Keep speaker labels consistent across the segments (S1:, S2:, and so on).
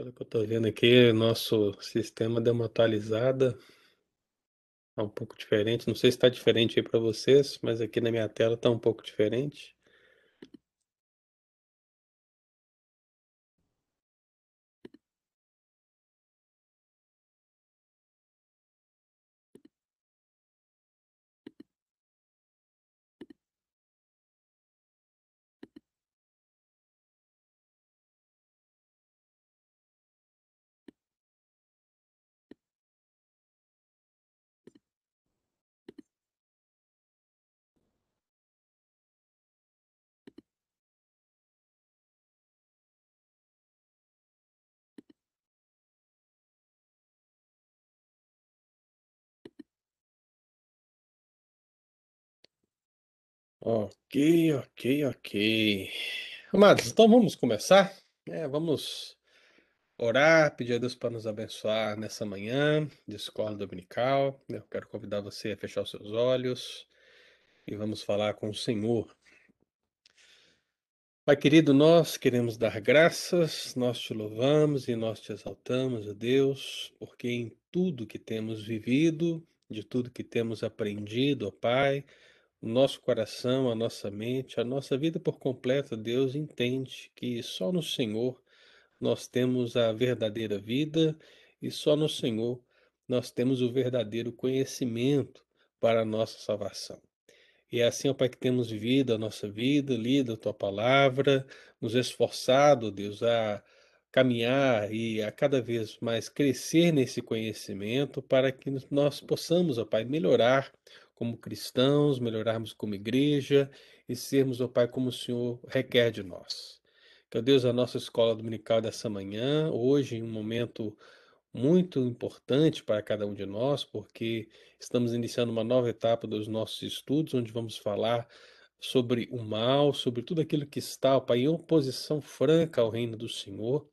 S1: Pelo que eu tô vendo aqui, nosso sistema deu uma atualizada. Tá um pouco diferente. Não sei se está diferente aí para vocês, mas aqui na minha tela está um pouco diferente. Ok, ok, ok. Amados, então vamos começar? É, vamos orar, pedir a Deus para nos abençoar nessa manhã de escola dominical. Eu quero convidar você a fechar os seus olhos e vamos falar com o Senhor. Pai querido, nós queremos dar graças, nós te louvamos e nós te exaltamos, ó Deus, porque em tudo que temos vivido, de tudo que temos aprendido, ó Pai, o nosso coração, a nossa mente, a nossa vida por completo, Deus entende que só no Senhor nós temos a verdadeira vida e só no Senhor nós temos o verdadeiro conhecimento para a nossa salvação. E é assim, ó Pai, que temos vivido a nossa vida, lido a Tua palavra, nos esforçado, Deus, a caminhar e a cada vez mais crescer nesse conhecimento para que nós possamos, ó Pai, melhorar como cristãos, melhorarmos como igreja e sermos, ó Pai, como o Senhor requer de nós. Que, ó Deus, a nossa escola dominical dessa manhã, hoje, em um momento muito importante para cada um de nós, porque estamos iniciando uma nova etapa dos nossos estudos, onde vamos falar sobre o mal, sobre tudo aquilo que está, ó Pai, em oposição franca ao reino do Senhor.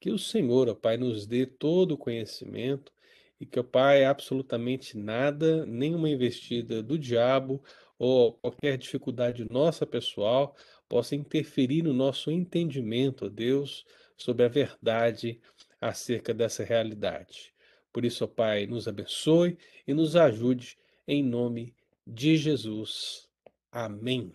S1: Que o Senhor, ó Pai, nos dê todo o conhecimento e que, ó Pai, absolutamente nada, nenhuma investida do diabo ou qualquer dificuldade nossa pessoal possa interferir no nosso entendimento, ó Deus, sobre a verdade acerca dessa realidade. Por isso, ó Pai, nos abençoe e nos ajude em nome de Jesus. Amém.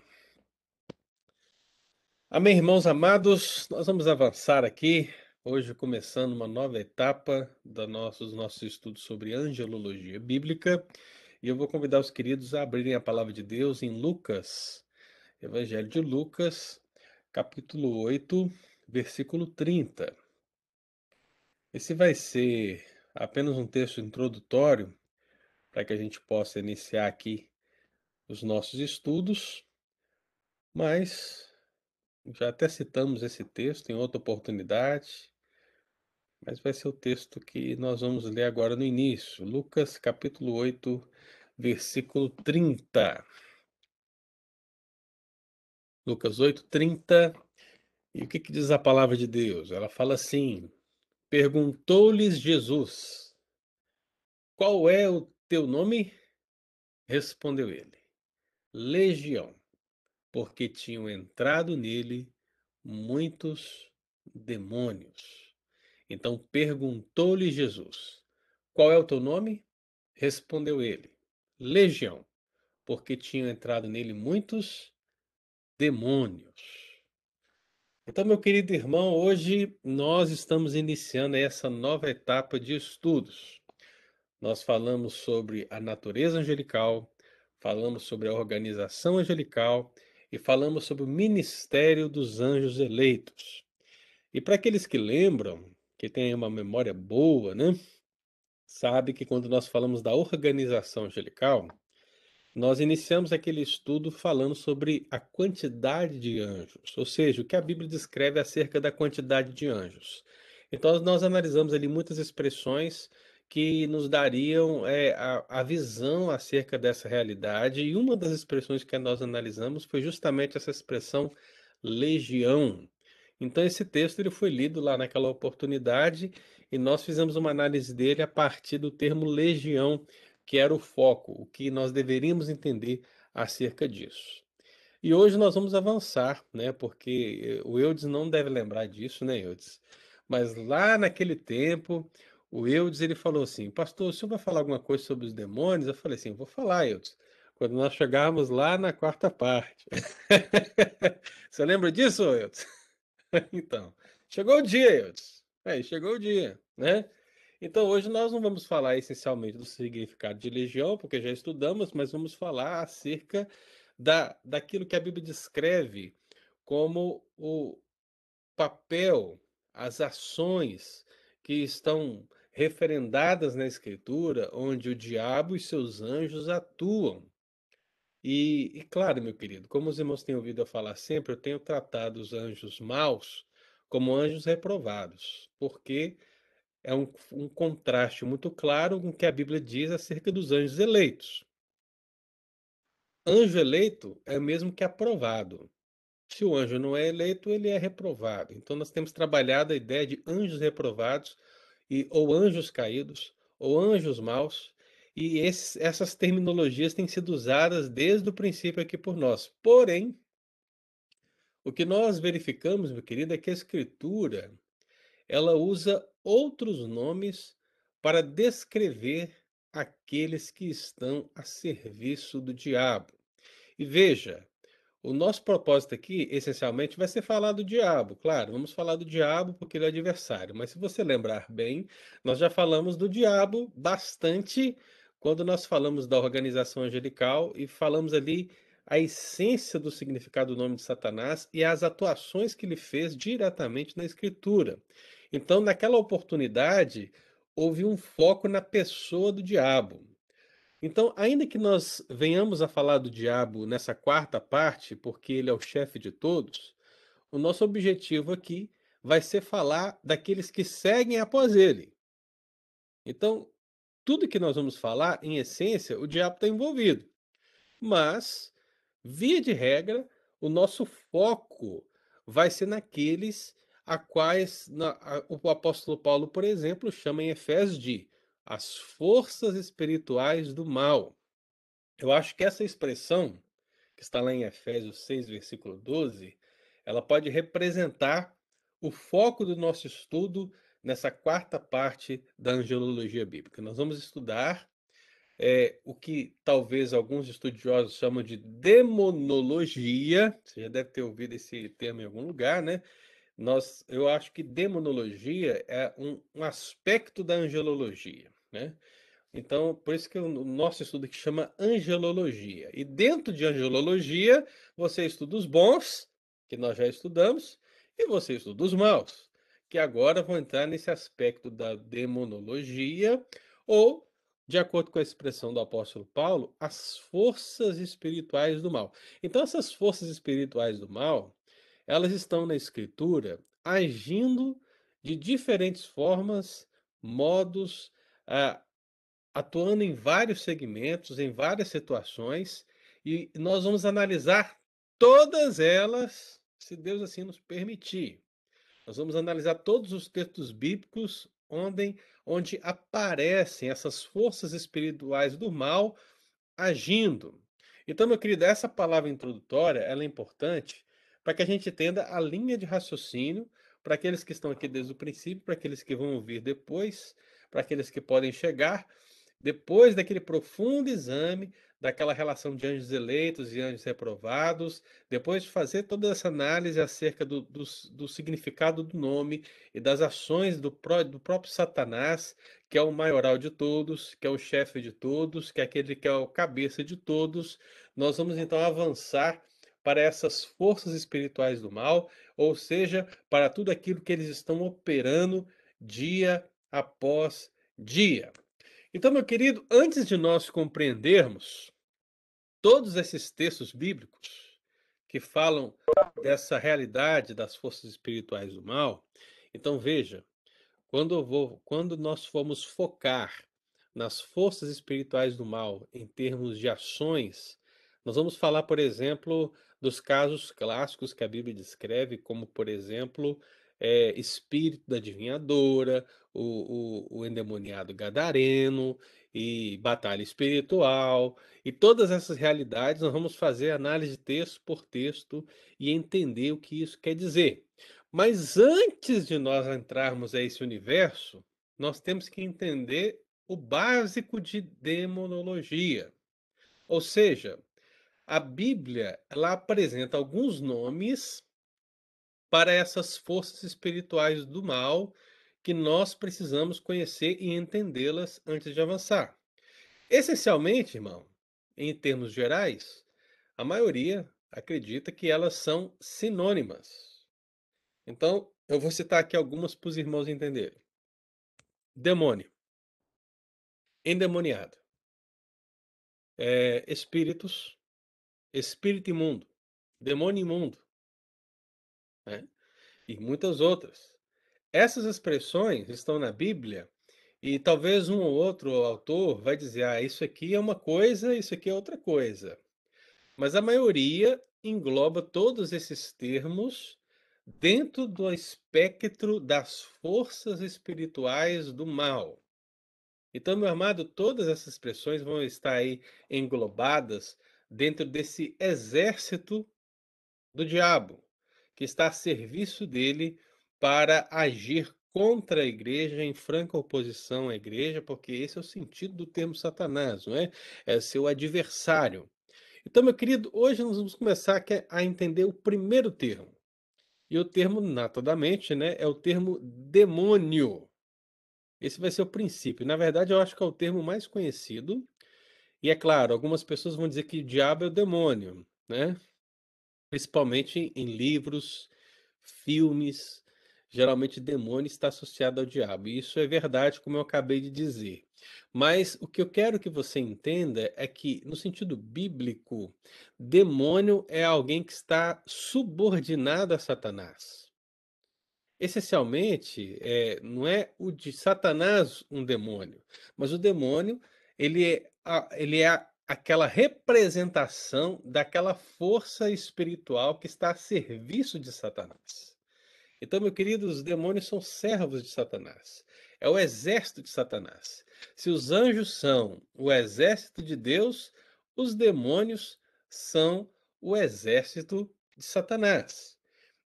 S1: Amém, irmãos amados. Nós vamos avançar aqui, hoje começando uma nova etapa da nosso, dos nossos estudos sobre angelologia bíblica. E eu vou convidar os queridos a abrirem a palavra de Deus em Lucas, Evangelho de Lucas, capítulo 8, versículo 30. Esse vai ser apenas um texto introdutório para que a gente possa iniciar aqui os nossos estudos, mas já até citamos esse texto em outra oportunidade, mas vai ser o texto que nós vamos ler agora no início, Lucas capítulo 8, versículo 30. Lucas 8, 30. E o que, que diz a palavra de Deus? Ela fala assim: Perguntou-lhes Jesus: Qual é o teu nome? Respondeu ele: Legião, porque tinham entrado nele muitos demônios. Então perguntou-lhe Jesus: Qual é o teu nome? Respondeu ele: Legião, porque tinham entrado nele muitos demônios. Então, meu querido irmão, hoje nós estamos iniciando essa nova etapa de estudos. Nós falamos sobre a natureza angelical, falamos sobre a organização angelical e falamos sobre o ministério dos anjos eleitos. E para aqueles que lembram, que têm uma memória boa, né? Sabe que quando nós falamos da organização angelical, nós iniciamos aquele estudo falando sobre a quantidade de anjos, ou seja, o que a Bíblia descreve acerca da quantidade de anjos. Então, nós analisamos ali muitas expressões que nos dariam é, a, a, visão acerca dessa realidade, e uma das expressões que nós analisamos foi justamente essa expressão legião. Então, esse texto ele foi lido lá naquela oportunidade e nós fizemos uma análise dele a partir do termo legião que era o foco, o que nós deveríamos entender acerca disso. E hoje nós vamos avançar, né? Porque o Eudes não deve lembrar disso, né, Eudes? Mas lá naquele tempo, o Eudes ele falou assim: "Pastor, o senhor vai falar alguma coisa sobre os demônios?" Eu falei assim: "Vou falar, Eudes, quando nós chegarmos lá na quarta parte." Você lembra disso, Eudes? Então, chegou o dia. É, chegou o dia, né? Então hoje nós não vamos falar essencialmente do significado de legião, porque já estudamos, mas vamos falar acerca da daquilo que a Bíblia descreve como o papel, as ações que estão referendadas na Escritura, onde o diabo e seus anjos atuam. E, e claro, meu querido, como os irmãos têm ouvido eu falar sempre, eu tenho tratado os anjos maus como anjos reprovados, porque é um, um contraste muito claro com o que a Bíblia diz acerca dos anjos eleitos. Anjo eleito é o mesmo que aprovado. Se o anjo não é eleito, ele é reprovado. Então nós temos trabalhado a ideia de anjos reprovados e ou anjos caídos ou anjos maus, e essas terminologias têm sido usadas desde o princípio aqui por nós. Porém, o que nós verificamos, meu querido, é que a escritura ela usa outros nomes para descrever aqueles que estão a serviço do diabo. E veja, o nosso propósito aqui, essencialmente, vai ser falar do diabo. Claro, vamos falar do diabo porque ele é adversário. Mas se você lembrar bem, nós já falamos do diabo bastante quando nós falamos da organização angelical e falamos ali a essência do significado do nome de Satanás e as atuações que ele fez diretamente na Escritura. Então, naquela oportunidade, houve um foco na pessoa do diabo. Então, ainda que nós venhamos a falar do diabo nessa quarta parte, porque ele é o chefe de todos, o nosso objetivo aqui vai ser falar daqueles que seguem após ele. Então, tudo que nós vamos falar, em essência, o diabo está envolvido. Mas, via de regra, o nosso foco vai ser naqueles a quais na, a, o apóstolo Paulo, por exemplo, chama em Efésios de as forças espirituais do mal. Eu acho que essa expressão, que está lá em Efésios 6, versículo 12, ela pode representar o foco do nosso estudo nessa quarta parte da angelologia bíblica. Nós vamos estudar é, o que talvez alguns estudiosos chamam de demonologia. Você já deve ter ouvido esse termo em algum lugar, né? Nós, eu acho que demonologia é um, um aspecto da angelologia, né? Então, por isso que o nosso estudo aqui chama angelologia. E dentro de angelologia, você estuda os bons, que nós já estudamos, e você estuda os maus, que agora vão entrar nesse aspecto da demonologia, ou, de acordo com a expressão do apóstolo Paulo, as forças espirituais do mal. Então, essas forças espirituais do mal, elas estão na escritura agindo de diferentes formas, modos, atuando em vários segmentos, em várias situações, e nós vamos analisar todas elas, se Deus assim nos permitir. Nós vamos analisar todos os textos bíblicos onde, onde aparecem essas forças espirituais do mal agindo. Então, meu querido, essa palavra introdutória ela é importante para que a gente entenda a linha de raciocínio para aqueles que estão aqui desde o princípio, para aqueles que vão ouvir depois, para aqueles que podem chegar depois daquele profundo exame daquela relação de anjos eleitos e anjos reprovados, depois de fazer toda essa análise acerca do, do, do significado do nome e das ações do, pró, do próprio Satanás, que é o maioral de todos, que é o chefe de todos, que é aquele que é o cabeça de todos, nós vamos então avançar para essas forças espirituais do mal, ou seja, para tudo aquilo que eles estão operando dia após dia. Então, meu querido, antes de nós compreendermos todos esses textos bíblicos que falam dessa realidade das forças espirituais do mal, então veja, quando, vou, quando nós formos focar nas forças espirituais do mal em termos de ações, nós vamos falar, por exemplo, dos casos clássicos que a Bíblia descreve, como, por exemplo, é, espírito da adivinhadora, o, o, o endemoniado gadareno e batalha espiritual, e todas essas realidades nós vamos fazer análise texto por texto e entender o que isso quer dizer. Mas antes de nós entrarmos a esse universo, nós temos que entender o básico de demonologia. Ou seja, a Bíblia, ela apresenta alguns nomes para essas forças espirituais do mal que nós precisamos conhecer e entendê-las antes de avançar. Essencialmente, irmão, em termos gerais, a maioria acredita que elas são sinônimas. Então, eu vou citar aqui algumas para os irmãos entenderem. Demônio. Endemoniado. É, espíritos. Espírito imundo. Demônio imundo. Né? E muitas outras. Essas expressões estão na Bíblia e talvez um ou outro autor vai dizer: ah, isso aqui é uma coisa, isso aqui é outra coisa. Mas a maioria engloba todos esses termos dentro do espectro das forças espirituais do mal. Então, meu amado, todas essas expressões vão estar aí englobadas dentro desse exército do diabo, que está a serviço dele para agir contra a igreja, em franca oposição à igreja, porque esse é o sentido do termo Satanás, não é? É seu adversário. Então, meu querido, hoje nós vamos começar a entender o primeiro termo. E o termo, notadamente, né, é o termo demônio. Esse vai ser o princípio. Na verdade, eu acho que é o termo mais conhecido. E é claro, algumas pessoas vão dizer que diabo é o demônio, né? Principalmente em livros, filmes, geralmente demônio está associado ao diabo. E isso é verdade, como eu acabei de dizer. Mas o que eu quero que você entenda é que, no sentido bíblico, demônio é alguém que está subordinado a Satanás. Essencialmente, é, não é o de Satanás um demônio, mas o demônio ele é, ele é aquela representação daquela força espiritual que está a serviço de Satanás. Então, meu querido, os demônios são servos de Satanás. É o exército de Satanás. Se os anjos são o exército de Deus, os demônios são o exército de Satanás.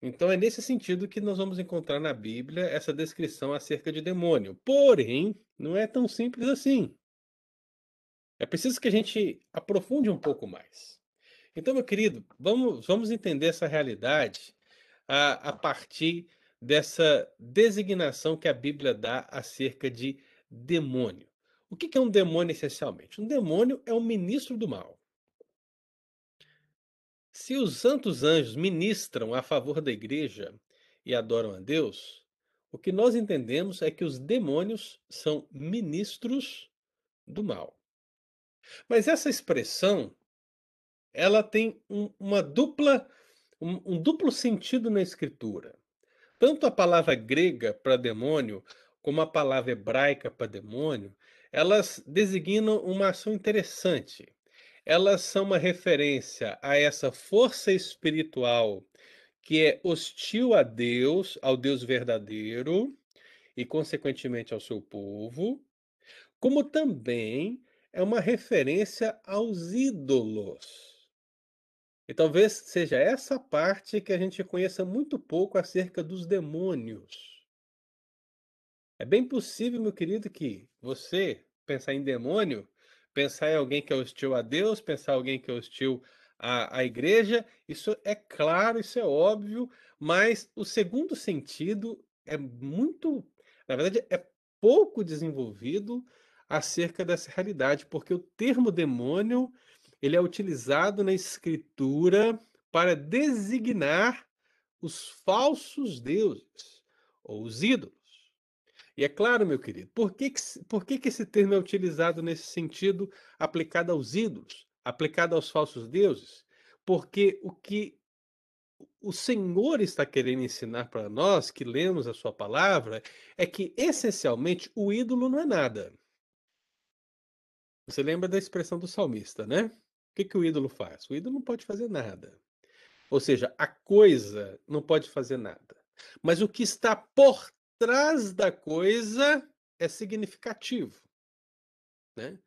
S1: Então é nesse sentido que nós vamos encontrar na Bíblia essa descrição acerca de demônio. Porém, não é tão simples assim. É preciso que a gente aprofunde um pouco mais. Então, meu querido, vamos, vamos entender essa realidade a, a partir dessa designação que a Bíblia dá acerca de demônio. O que é um demônio essencialmente? Um demônio é um ministro do mal. Se os santos anjos ministram a favor da igreja e adoram a Deus, o que nós entendemos é que os demônios são ministros do mal. Mas essa expressão, ela tem um, uma dupla um, um duplo sentido na escritura. Tanto a palavra grega para demônio, como a palavra hebraica para demônio, elas designam uma ação interessante. Elas são uma referência a essa força espiritual que é hostil a Deus, ao Deus verdadeiro e, consequentemente, ao seu povo, como também é uma referência aos ídolos. E talvez seja essa parte que a gente conheça muito pouco acerca dos demônios. É bem possível, meu querido, que você pensar em demônio, pensar em alguém que é hostil a Deus, pensar em alguém que é hostil à, à igreja, isso é claro, isso é óbvio, mas o segundo sentido é muito, na verdade, é pouco desenvolvido acerca dessa realidade, porque o termo demônio ele é utilizado na escritura para designar os falsos deuses ou os ídolos. E é claro, meu querido, por que, que, por que, que esse termo é utilizado nesse sentido aplicado aos ídolos, aplicado aos falsos deuses? Porque o que o Senhor está querendo ensinar para nós que lemos a sua palavra é que essencialmente o ídolo não é nada. Você lembra da expressão do salmista, né? O que, que o ídolo faz? O ídolo não pode fazer nada. Ou seja, a coisa não pode fazer nada. Mas o que está por trás da coisa é significativo. Né?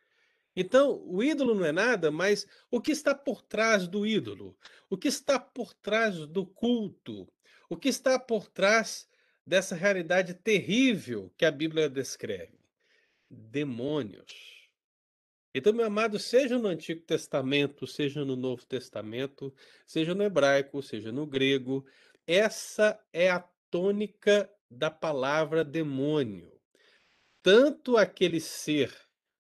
S1: Então, o ídolo não é nada, mas o que está por trás do ídolo? O que está por trás do culto? O que está por trás dessa realidade terrível que a Bíblia descreve? Demônios. Então, meu amado, seja no Antigo Testamento, seja no Novo Testamento, seja no hebraico, seja no grego, essa é a tônica da palavra demônio. Tanto aquele ser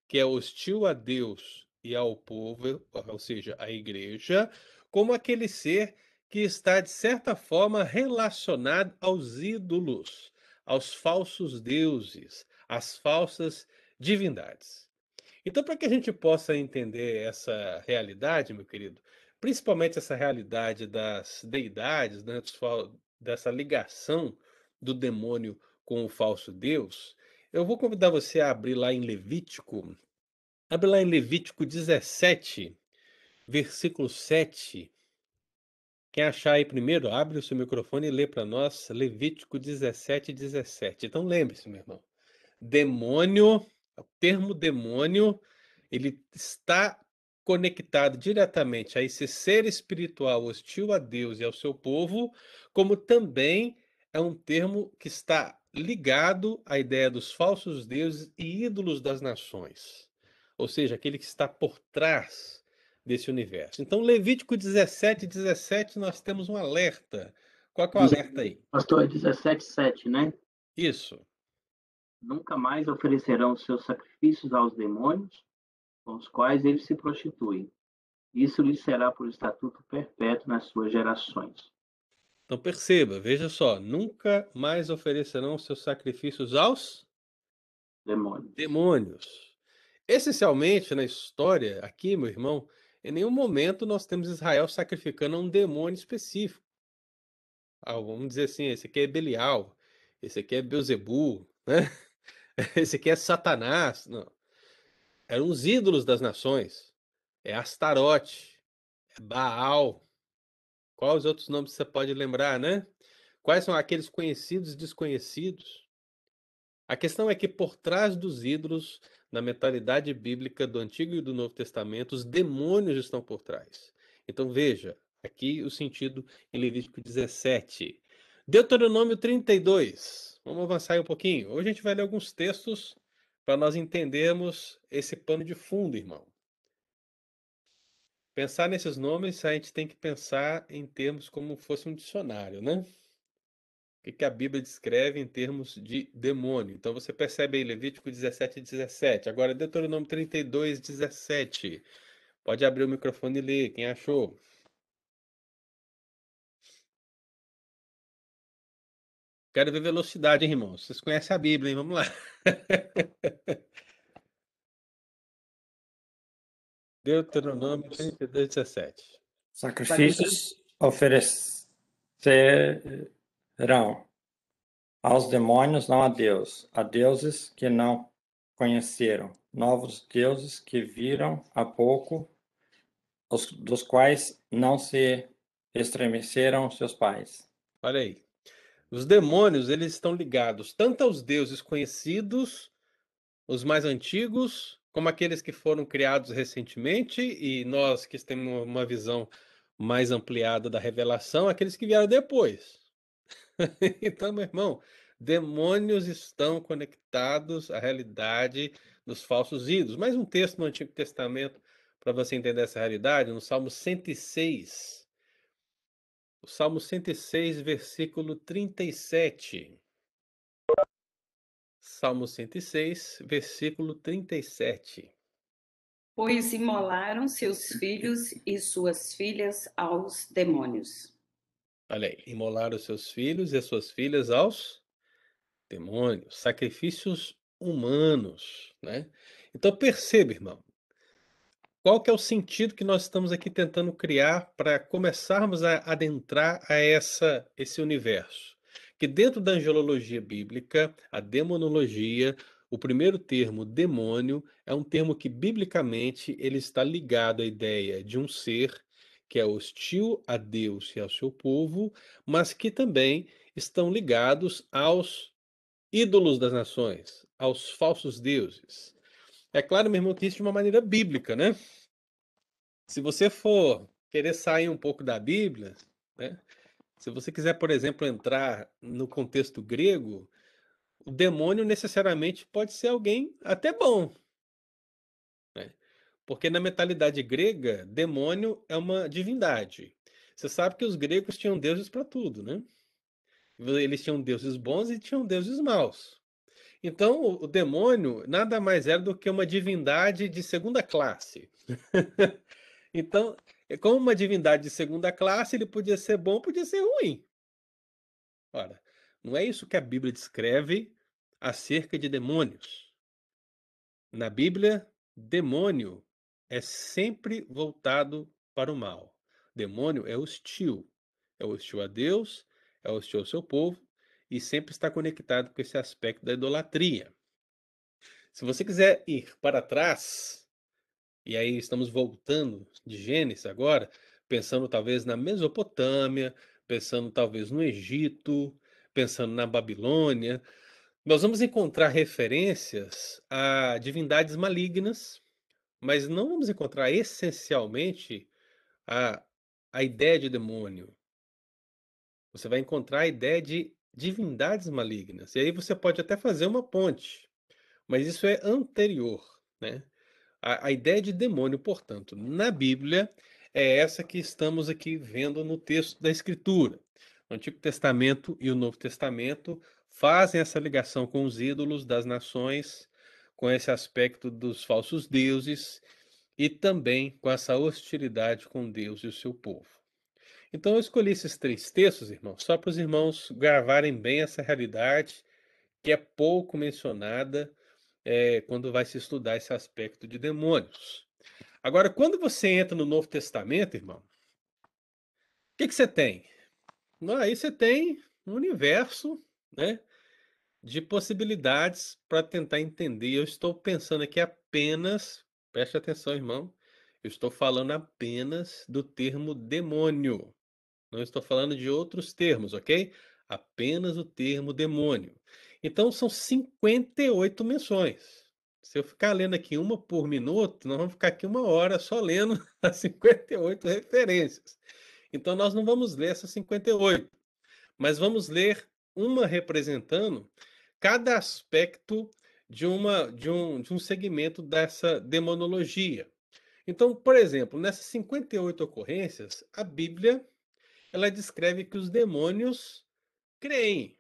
S1: que é hostil a Deus e ao povo, ou seja, à igreja, como aquele ser que está, de certa forma, relacionado aos ídolos, aos falsos deuses, às falsas divindades. Então, para que a gente possa entender essa realidade, meu querido, principalmente essa realidade das deidades, né, dessa ligação do demônio com o falso Deus, eu vou convidar você a abrir lá em Levítico, abre lá em Levítico 17, versículo 7. Quem achar aí primeiro, abre o seu microfone e lê para nós Levítico 17, 17. Então lembre-se, meu irmão, demônio o termo demônio, ele está conectado diretamente a esse ser espiritual hostil a Deus e ao seu povo, como também é um termo que está ligado à ideia dos falsos deuses e ídolos das nações. Ou seja, aquele que está por trás desse universo. Então, Levítico 17, 17, nós temos um alerta. Qual é o alerta aí?
S2: Pastor, é 17, 7, né?
S1: Isso.
S2: Nunca mais oferecerão seus sacrifícios aos demônios, com os quais eles se prostituem. Isso lhes será por estatuto perpétuo nas suas gerações.
S1: Então perceba, veja só, nunca mais oferecerão seus sacrifícios aos
S2: demônios.
S1: demônios. Essencialmente na história, aqui, meu irmão, em nenhum momento nós temos Israel sacrificando a um demônio específico. Ah, vamos dizer assim, esse aqui é Belial, esse aqui é Beuzebu, né? Esse aqui é Satanás. Não. Eram os ídolos das nações. É Astarote. É Baal. Quais os outros nomes você pode lembrar, né? Quais são aqueles conhecidos e desconhecidos? A questão é que por trás dos ídolos, na mentalidade bíblica do Antigo e do Novo Testamento, os demônios estão por trás. Então veja, aqui o sentido em Levítico 17. Deuteronômio 32. Vamos avançar aí um pouquinho. Hoje a gente vai ler alguns textos para nós entendermos esse pano de fundo, irmão. Pensar nesses nomes, a gente tem que pensar em termos como fosse um dicionário, né? O que a Bíblia descreve em termos de demônio. Então você percebe aí Levítico 17, 17. Agora Deuteronômio 32, 17. Pode abrir o microfone e ler. Quem achou? Quero ver velocidade, hein, irmão? Vocês conhecem a Bíblia, hein? Vamos lá. Deuteronômio 32, 17.
S3: Sacrifícios oferecerão aos demônios, não a Deus, a deuses que não conheceram, novos deuses que viram há pouco, os, dos quais não se estremeceram seus pais.
S1: Olha aí. Os demônios, eles estão ligados tanto aos deuses conhecidos, os mais antigos, como aqueles que foram criados recentemente, e nós que temos uma visão mais ampliada da revelação, aqueles que vieram depois. então, meu irmão, demônios estão conectados à realidade dos falsos ídolos. Mais um texto no Antigo Testamento para você entender essa realidade, no Salmo 106, o Salmo 106, versículo 37. Salmo 106, versículo 37.
S4: Pois imolaram seus filhos e suas filhas aos demônios.
S1: Olha aí, imolaram seus filhos e suas filhas aos demônios, sacrifícios humanos, né? Então perceba, irmão, qual que é o sentido que nós estamos aqui tentando criar para começarmos a adentrar a essa esse universo? Que dentro da angelologia bíblica, a demonologia, o primeiro termo demônio é um termo que biblicamente ele está ligado à ideia de um ser que é hostil a Deus e ao seu povo, mas que também estão ligados aos ídolos das nações, aos falsos deuses. É claro, meu irmão, que isso de uma maneira bíblica, né? Se você for querer sair um pouco da Bíblia, né? Se você quiser, por exemplo, entrar no contexto grego, o demônio necessariamente pode ser alguém até bom. Né? Porque na mentalidade grega, demônio é uma divindade. Você sabe que os gregos tinham deuses para tudo, né? Eles tinham deuses bons e tinham deuses maus. Então, o demônio nada mais era do que uma divindade de segunda classe. então, como uma divindade de segunda classe, ele podia ser bom, podia ser ruim. Ora, não é isso que a Bíblia descreve acerca de demônios. Na Bíblia, demônio é sempre voltado para o mal. Demônio é hostil. É hostil a Deus, é hostil ao seu povo e sempre está conectado com esse aspecto da idolatria. Se você quiser ir para trás, e aí estamos voltando de Gênesis agora, pensando talvez na Mesopotâmia, pensando talvez no Egito, pensando na Babilônia, nós vamos encontrar referências a divindades malignas, mas não vamos encontrar essencialmente a, a ideia de demônio. Você vai encontrar a ideia de divindades malignas. E aí você pode até fazer uma ponte, mas isso é anterior, né? A, a ideia de demônio, portanto, na Bíblia é essa que estamos aqui vendo no texto da Escritura. O Antigo Testamento e o Novo Testamento fazem essa ligação com os ídolos das nações, com esse aspecto dos falsos deuses e também com essa hostilidade com Deus e o seu povo. Então eu escolhi esses três textos, irmãos, só para os irmãos gravarem bem essa realidade que é pouco mencionada é, quando vai se estudar esse aspecto de demônios. Agora, quando você entra no Novo Testamento, irmão, o que, que você tem? Aí você tem um universo né, de possibilidades para tentar entender. Eu estou pensando aqui apenas, preste atenção, irmão, eu estou falando apenas do termo demônio. Não estou falando de outros termos, ok? Apenas o termo demônio. Então são 58 menções. Se eu ficar lendo aqui uma por minuto, nós vamos ficar aqui uma hora só lendo as 58 referências. Então nós não vamos ler essas 58, mas vamos ler uma representando cada aspecto de, uma, de, um, de um segmento dessa demonologia. Então, por exemplo, nessas 58 ocorrências, a Bíblia ela descreve que os demônios creem.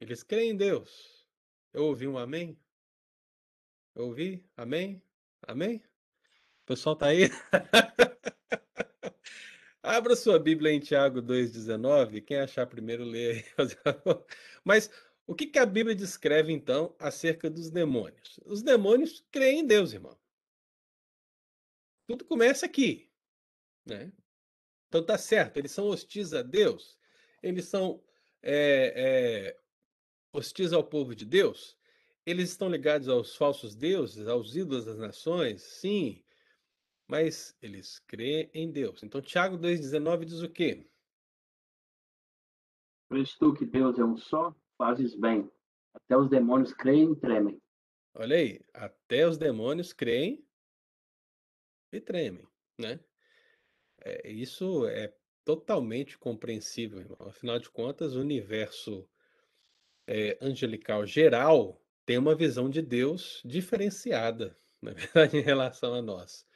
S1: Eles creem em Deus. Eu ouvi um amém? Eu ouvi? Amém? Amém? O pessoal tá aí? Abra sua Bíblia em Tiago 2,19. Quem achar primeiro, lê. Mas o que, que a Bíblia descreve, então, acerca dos demônios? Os demônios creem em Deus, irmão. Tudo começa aqui. Né? Então tá certo, eles são hostis a Deus, eles são é, é, hostis ao povo de Deus, eles estão ligados aos falsos deuses, aos ídolos das nações, sim, mas eles creem em Deus. Então, Tiago 2,19 diz o quê?
S2: Crês tu que Deus é um só, fazes bem. Até os demônios creem e tremem.
S1: Olha aí, até os demônios creem e tremem, né? É, isso é totalmente compreensível, irmão. Afinal de contas, o universo é, angelical geral tem uma visão de Deus diferenciada, na verdade, em relação a nós.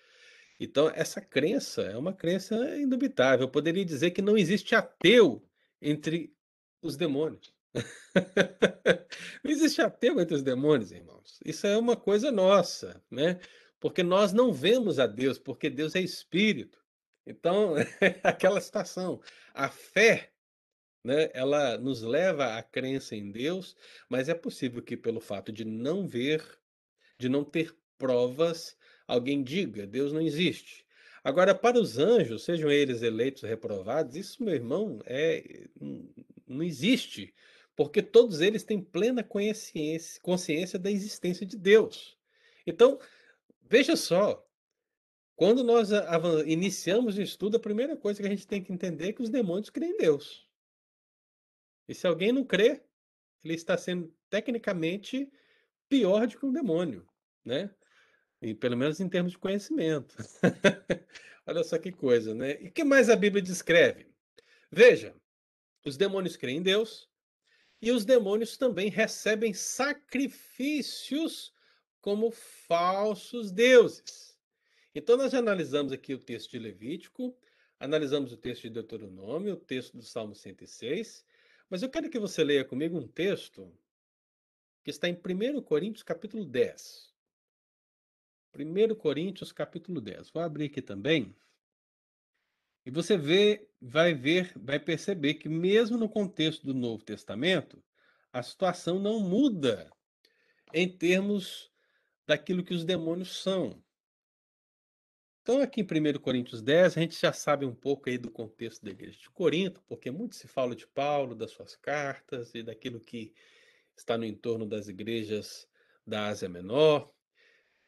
S1: Então, essa crença é uma crença indubitável. Eu poderia dizer que não existe ateu entre os demônios. não existe ateu entre os demônios, irmãos. Isso é uma coisa nossa, né? Porque nós não vemos a Deus, porque Deus é espírito. Então, aquela situação. A fé, né, ela nos leva à crença em Deus, mas é possível que, pelo fato de não ver, de não ter provas, alguém diga: Deus não existe. Agora, para os anjos, sejam eles eleitos ou reprovados, isso, meu irmão, é, não existe, porque todos eles têm plena consciência, consciência da existência de Deus. Então, veja só, quando nós iniciamos o estudo, a primeira coisa que a gente tem que entender é que os demônios creem em Deus. E se alguém não crê, ele está sendo tecnicamente pior do que um demônio, né? E pelo menos em termos de conhecimento. Olha só que coisa, né? E que mais a Bíblia descreve? Veja, os demônios creem em Deus e os demônios também recebem sacrifícios como falsos deuses. Então, nós analisamos aqui o texto de Levítico, analisamos o texto de Deuteronômio, o texto do Salmo 106, mas eu quero que você leia comigo um texto que está em 1 Coríntios, capítulo 10. 1 Coríntios, capítulo 10. Vou abrir aqui também. E você vê, vai ver, vai perceber que mesmo no contexto do Novo Testamento, a situação não muda em termos daquilo que os demônios são. Então, aqui em 1 Coríntios 10, a gente já sabe um pouco aí do contexto da igreja de Corinto, porque muito se fala de Paulo, das suas cartas e daquilo que está no entorno das igrejas da Ásia Menor.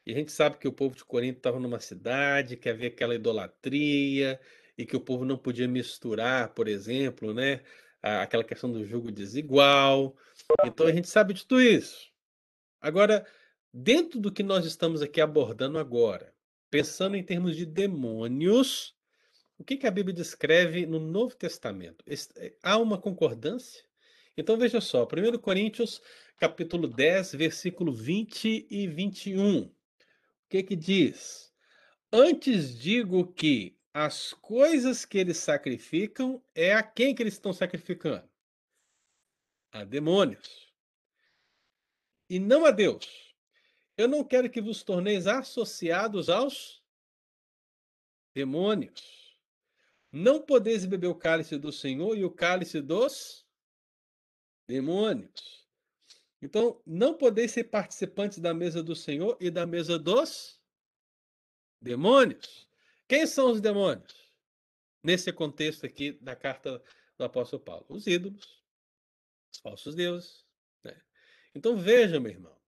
S1: E a gente sabe que o povo de Corinto estava numa cidade que havia aquela idolatria e que o povo não podia misturar, por exemplo, né, aquela questão do jugo desigual. Então a gente sabe de tudo isso. Agora, dentro do que nós estamos aqui abordando agora, pensando em termos de demônios, o que, que a Bíblia descreve no Novo Testamento? Eh, há uma concordância? Então veja só, 1 Coríntios, capítulo 10, versículo 20 e 21. O que que diz? Antes digo que as coisas que eles sacrificam é a quem que eles estão sacrificando? A demônios. E não a Deus. Eu não quero que vos torneis associados aos demônios. Não podeis beber o cálice do Senhor e o cálice dos demônios. Então, não podeis ser participantes da mesa do Senhor e da mesa dos demônios. Quem são os demônios? Nesse contexto aqui da carta do apóstolo Paulo, os ídolos, os falsos deuses. Né? Então veja, meu irmão,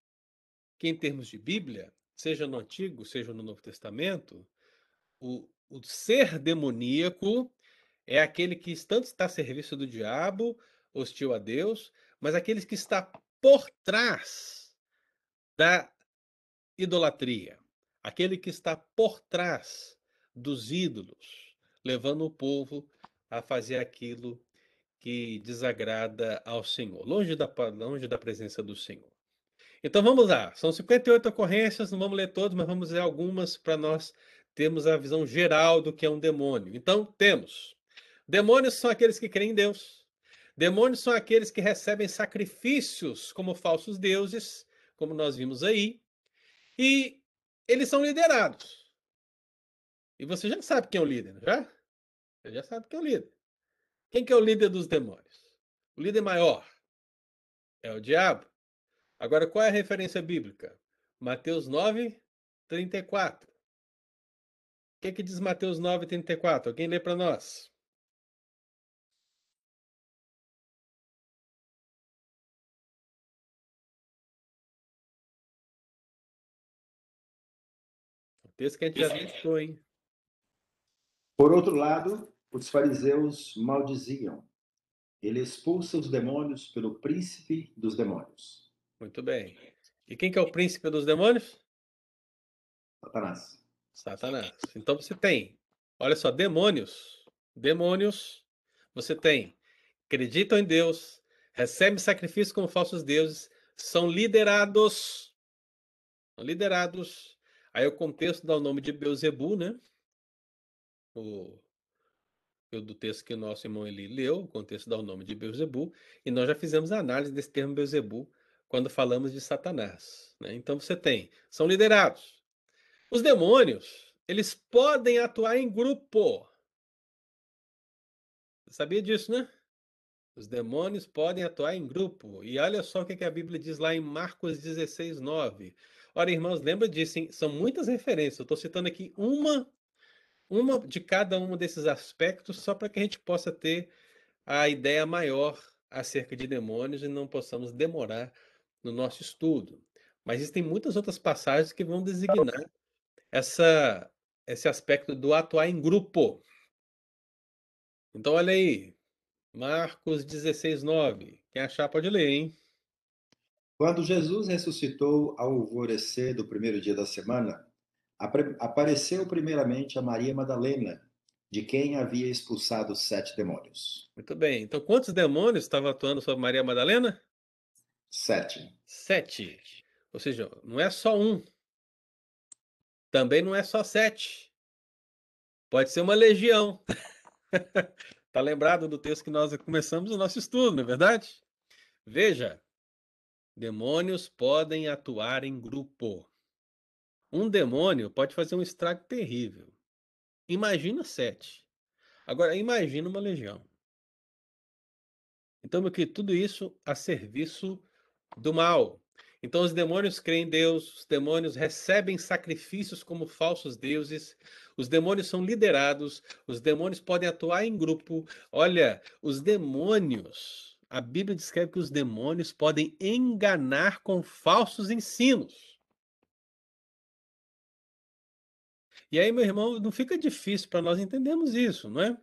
S1: que, em termos de Bíblia, seja no Antigo, seja no Novo Testamento, o, o ser demoníaco é aquele que tanto está a serviço do diabo, hostil a Deus, mas aquele que está por trás da idolatria, aquele que está por trás dos ídolos, levando o povo a fazer aquilo que desagrada ao Senhor, longe da, longe da presença do Senhor. Então vamos lá, são 58 ocorrências, não vamos ler todas, mas vamos ler algumas para nós termos a visão geral do que é um demônio. Então temos: demônios são aqueles que creem em Deus, demônios são aqueles que recebem sacrifícios como falsos deuses, como nós vimos aí, e eles são liderados. E você já sabe quem é o líder, já? Você já sabe quem é o líder. Quem que é o líder dos demônios? O líder maior é o diabo. Agora, qual é a referência bíblica? Mateus 9, 34. O que, que diz Mateus 9, 34? Alguém lê para nós? O texto que a gente já listou, hein?
S5: Por outro lado, os fariseus maldiziam. Ele expulsa os demônios pelo príncipe dos demônios.
S1: Muito bem. E quem que é o príncipe dos demônios?
S5: Satanás.
S1: Satanás. Então você tem, olha só, demônios. Demônios, você tem, acreditam em Deus, recebem sacrifício como falsos deuses, são liderados. São liderados. Aí o contexto dá o nome de Beuzebu, né? O, do texto que o nosso irmão Eli leu, o contexto dá o nome de Beuzebu, e nós já fizemos a análise desse termo Beuzebu quando falamos de Satanás. Né? Então você tem, são liderados. Os demônios, eles podem atuar em grupo. Você sabia disso, né? Os demônios podem atuar em grupo. E olha só o que a Bíblia diz lá em Marcos 16, 9. Ora, irmãos, lembra disso, hein? São muitas referências. Eu estou citando aqui uma, uma de cada um desses aspectos, só para que a gente possa ter a ideia maior acerca de demônios e não possamos demorar no nosso estudo. Mas existem muitas outras passagens que vão designar essa, esse aspecto do atuar em grupo. Então, olha aí, Marcos 16, 9. Quem achar pode ler, hein?
S5: Quando Jesus ressuscitou ao alvorecer do primeiro dia da semana, apareceu primeiramente a Maria Madalena de quem havia expulsado sete demônios.
S1: Muito bem. Então, quantos demônios estavam atuando sobre Maria Madalena?
S5: Sete.
S1: Sete. Ou seja, não é só um. Também não é só sete. Pode ser uma legião. Tá lembrado do texto que nós começamos o nosso estudo, não é verdade? Veja, demônios podem atuar em grupo. Um demônio pode fazer um estrago terrível. Imagina sete. Agora, imagina uma legião. Então, meu querido, tudo isso a serviço do mal. Então, os demônios creem em Deus, os demônios recebem sacrifícios como falsos deuses, os demônios são liderados, os demônios podem atuar em grupo. Olha, os demônios, a Bíblia descreve que os demônios podem enganar com falsos ensinos. E aí, meu irmão, não fica difícil para nós entendermos isso, não é?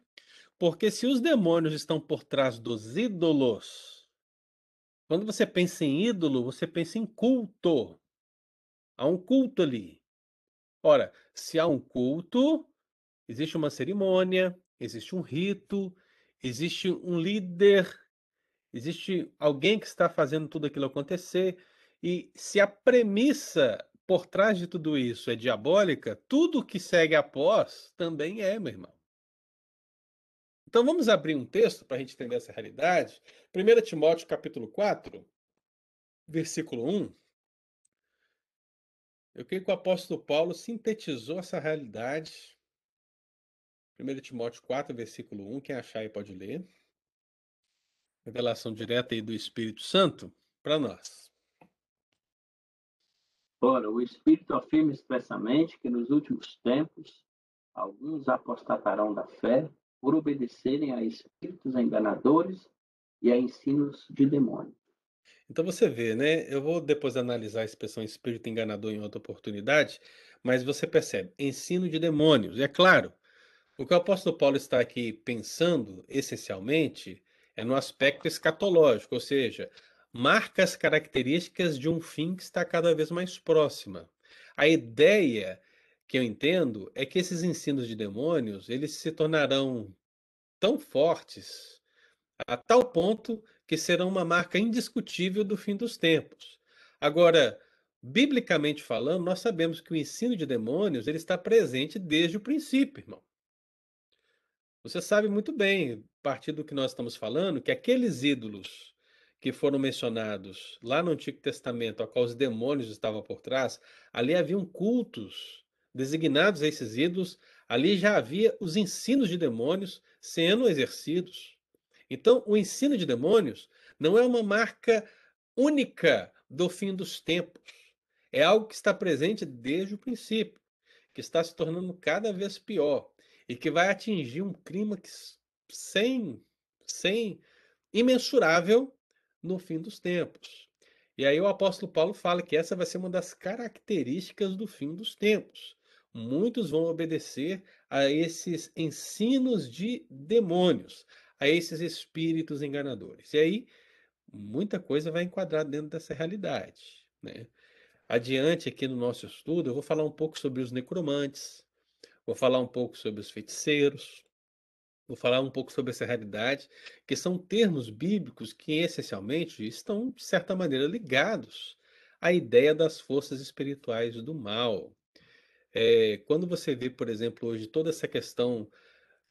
S1: Porque se os demônios estão por trás dos ídolos, quando você pensa em ídolo, você pensa em culto. Há um culto ali. Ora, se há um culto, existe uma cerimônia, existe um rito, existe um líder, existe alguém que está fazendo tudo aquilo acontecer. E se a premissa por trás de tudo isso é diabólica, tudo que segue após também é, meu irmão. Então vamos abrir um texto para a gente entender essa realidade. 1 Timóteo capítulo 4, versículo 1. Eu creio que o apóstolo Paulo sintetizou essa realidade. 1 Timóteo 4, versículo 1. Quem achar aí pode ler. Revelação direta aí do Espírito Santo para nós.
S2: Ora, o Espírito afirma expressamente que nos últimos tempos alguns apostatarão da fé por obedecerem a espíritos enganadores e a ensinos de demônios.
S1: Então você vê, né? Eu vou depois analisar a expressão espírito enganador em outra oportunidade, mas você percebe, ensino de demônios. E é claro, o que o apóstolo Paulo está aqui pensando, essencialmente, é no aspecto escatológico, ou seja, marca as características de um fim que está cada vez mais próxima. A ideia que eu entendo é que esses ensinos de demônios, eles se tornarão tão fortes a tal ponto que serão uma marca indiscutível do fim dos tempos. Agora, biblicamente falando, nós sabemos que o ensino de demônios ele está presente desde o princípio, irmão. Você sabe muito bem, a partir do que nós estamos falando, que aqueles ídolos que foram mencionados lá no Antigo Testamento, a qual os demônios estavam por trás, ali haviam cultos designados a esses ídolos, ali já havia os ensinos de demônios sendo exercidos. Então, o ensino de demônios não é uma marca única do fim dos tempos. É algo que está presente desde o princípio, que está se tornando cada vez pior e que vai atingir um clímax sem, sem imensurável no fim dos tempos. E aí o apóstolo Paulo fala que essa vai ser uma das características do fim dos tempos. Muitos vão obedecer a esses ensinos de demônios, a esses espíritos enganadores. E aí muita coisa vai enquadrar dentro dessa realidade. Né? Adiante aqui no nosso estudo, eu vou falar um pouco sobre os necromantes, vou falar um pouco sobre os feiticeiros, Vou falar um pouco sobre essa realidade, que são termos bíblicos que essencialmente estão, de certa maneira, ligados à ideia das forças espirituais do mal. É, quando você vê, por exemplo, hoje toda essa questão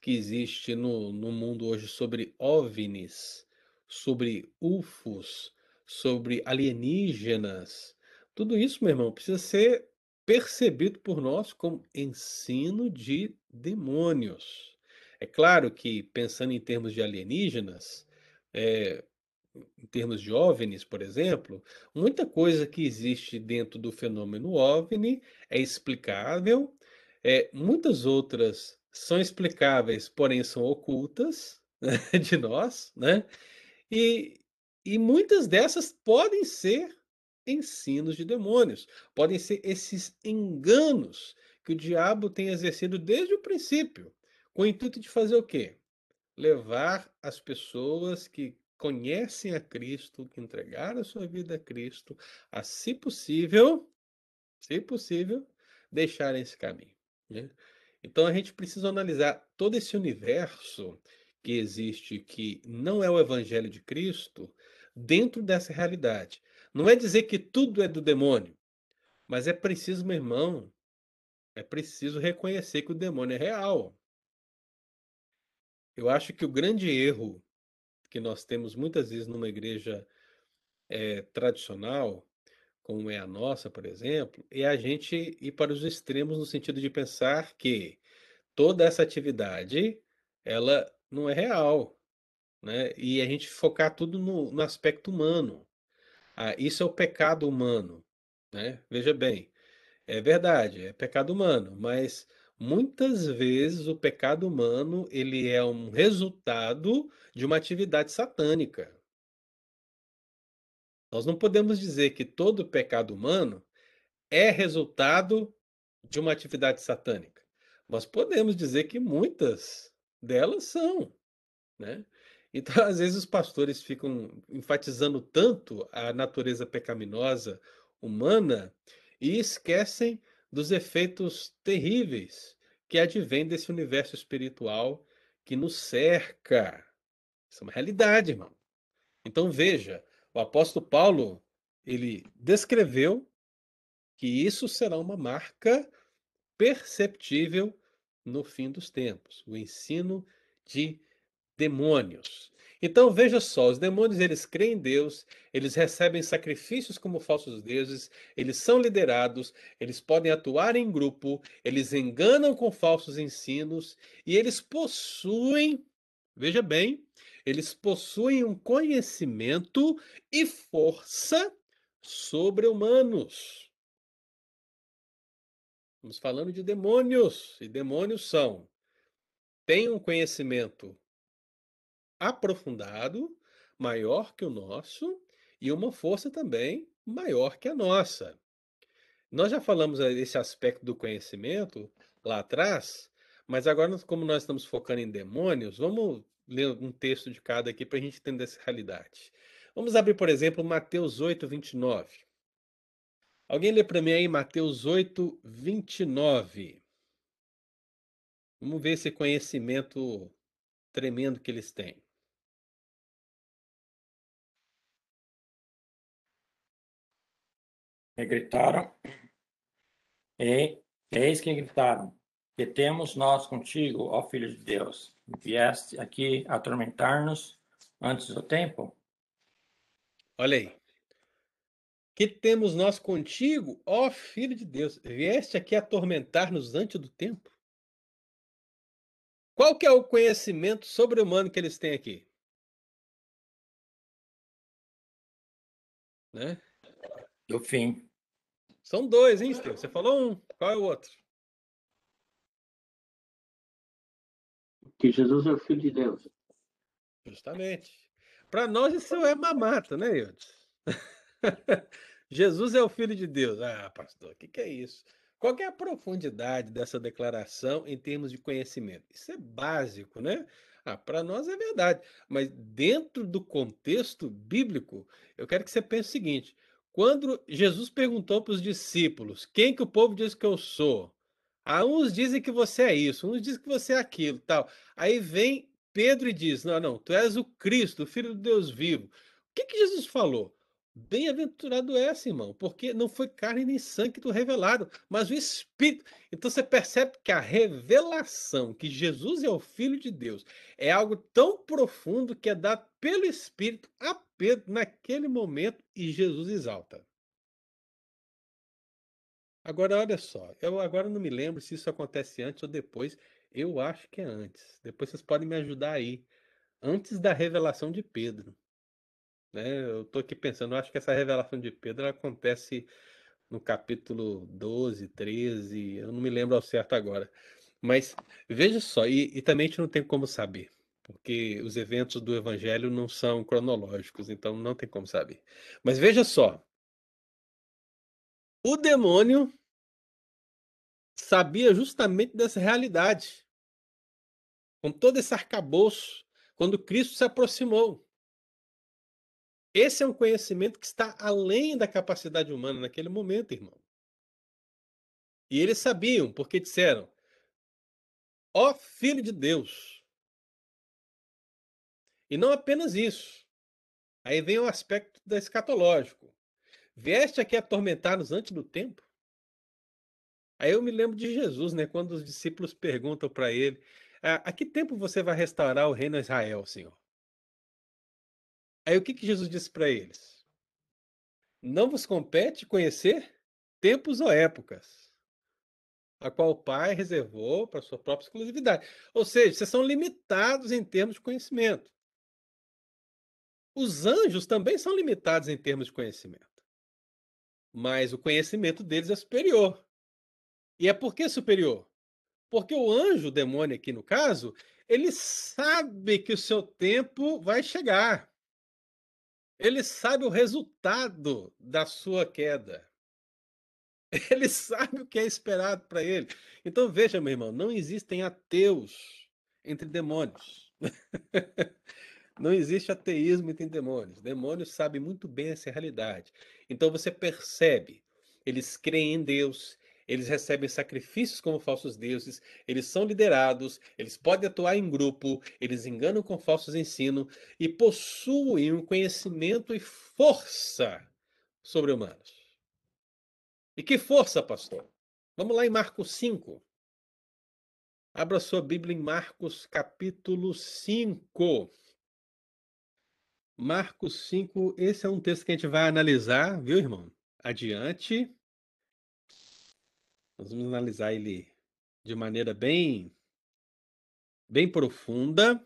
S1: que existe no, no mundo hoje sobre OVNIs, sobre UFOs, sobre alienígenas, tudo isso, meu irmão, precisa ser percebido por nós como ensino de demônios. É claro que, pensando em termos de alienígenas, é, em termos de OVNIs, por exemplo, muita coisa que existe dentro do fenômeno OVNI é explicável, é, muitas outras são explicáveis, porém são ocultas né, de nós, né? E, e muitas dessas podem ser ensinos de demônios, podem ser esses enganos que o diabo tem exercido desde o princípio com o intuito de fazer o quê? Levar as pessoas que conhecem a Cristo, que entregaram a sua vida a Cristo, a, se possível, se possível, deixarem esse caminho. Né? Então a gente precisa analisar todo esse universo que existe, que não é o evangelho de Cristo, dentro dessa realidade. Não é dizer que tudo é do demônio, mas é preciso, meu irmão, é preciso reconhecer que o demônio é real. Eu acho que o grande erro que nós temos muitas vezes numa igreja é, tradicional, como é a nossa, por exemplo, é a gente ir para os extremos no sentido de pensar que toda essa atividade ela não é real, né? E a gente focar tudo no, no aspecto humano. Ah, isso é o pecado humano, né? Veja bem, é verdade, é pecado humano, mas muitas vezes o pecado humano ele é um resultado de uma atividade satânica. Nós não podemos dizer que todo pecado humano é resultado de uma atividade satânica. Mas podemos dizer que muitas delas são, né? Então, às vezes os pastores ficam enfatizando tanto a natureza pecaminosa humana e esquecem dos efeitos terríveis que advêm desse universo espiritual que nos cerca. Isso é uma realidade, irmão. Então veja, o apóstolo Paulo, ele descreveu que isso será uma marca perceptível no fim dos tempos, o ensino de demônios. Então veja só, os demônios eles creem em Deus, eles recebem sacrifícios como falsos deuses, eles são liderados, eles podem atuar em grupo, eles enganam com falsos ensinos e eles possuem, veja bem, eles possuem um conhecimento e força sobre-humanos. Estamos falando de demônios, e demônios são têm um conhecimento aprofundado, maior que o nosso, e uma força também maior que a nossa. Nós já falamos desse aspecto do conhecimento lá atrás, mas agora, como nós estamos focando em demônios, vamos ler um texto de cada aqui para a gente entender essa realidade. Vamos abrir, por exemplo, Mateus 8, 29. Alguém lê para mim aí Mateus 8, 29. Vamos ver esse conhecimento tremendo que eles têm.
S3: E gritaram, e eis que gritaram, que temos nós contigo, ó Filho de Deus? Vieste aqui atormentar-nos antes do tempo?
S1: Olha aí. Que temos nós contigo, ó Filho de Deus? Vieste aqui atormentar-nos antes do tempo? Qual que é o conhecimento sobre-humano que eles têm aqui? Né?
S3: Do fim.
S1: São dois, hein, Estevão? Você falou um. Qual é o outro?
S2: Que Jesus é o Filho de Deus.
S1: Justamente. Para nós isso é mamata, né, Eudes? Jesus é o Filho de Deus. Ah, pastor, o que, que é isso? Qual é a profundidade dessa declaração em termos de conhecimento? Isso é básico, né? Ah, para nós é verdade, mas dentro do contexto bíblico, eu quero que você pense o seguinte: quando Jesus perguntou para os discípulos: Quem que o povo diz que eu sou? Ah, uns dizem que você é isso, uns dizem que você é aquilo, tal. Aí vem Pedro e diz: Não, não, tu és o Cristo, o Filho de Deus vivo. O que, que Jesus falou? Bem-aventurado és, irmão, porque não foi carne nem sangue que tu revelado, mas o Espírito. Então você percebe que a revelação que Jesus é o Filho de Deus é algo tão profundo que é dado pelo Espírito a Pedro naquele momento e Jesus exalta. Agora, olha só, eu agora não me lembro se isso acontece antes ou depois. Eu acho que é antes. Depois vocês podem me ajudar aí. Antes da revelação de Pedro. Né? Eu estou aqui pensando, eu acho que essa revelação de Pedro acontece no capítulo 12, 13, eu não me lembro ao certo agora. Mas veja só, e, e também a gente não tem como saber, porque os eventos do evangelho não são cronológicos, então não tem como saber. Mas veja só, o demônio sabia justamente dessa realidade, com todo esse arcabouço, quando Cristo se aproximou. Esse é um conhecimento que está além da capacidade humana naquele momento, irmão. E eles sabiam, porque disseram: ó Filho de Deus. E não apenas isso. Aí vem o aspecto da escatológico. Vieste aqui atormentar-nos antes do tempo? Aí eu me lembro de Jesus, né? Quando os discípulos perguntam para ele: a, a que tempo você vai restaurar o reino a Israel, Senhor? Aí o que, que Jesus disse para eles? Não vos compete conhecer tempos ou épocas, a qual o Pai reservou para sua própria exclusividade. Ou seja, vocês são limitados em termos de conhecimento. Os anjos também são limitados em termos de conhecimento. Mas o conhecimento deles é superior. E é por que superior? Porque o anjo, o demônio aqui no caso, ele sabe que o seu tempo vai chegar. Ele sabe o resultado da sua queda. Ele sabe o que é esperado para ele. Então veja, meu irmão, não existem ateus entre demônios. Não existe ateísmo entre demônios. Demônios sabem muito bem essa realidade. Então você percebe, eles creem em Deus, eles recebem sacrifícios como falsos deuses, eles são liderados, eles podem atuar em grupo, eles enganam com falsos ensinos e possuem um conhecimento e força sobre-humanos. E que força, pastor? Vamos lá em Marcos 5. Abra sua Bíblia em Marcos capítulo 5. Marcos 5, esse é um texto que a gente vai analisar, viu, irmão? Adiante. Nós vamos analisar ele de maneira bem bem profunda.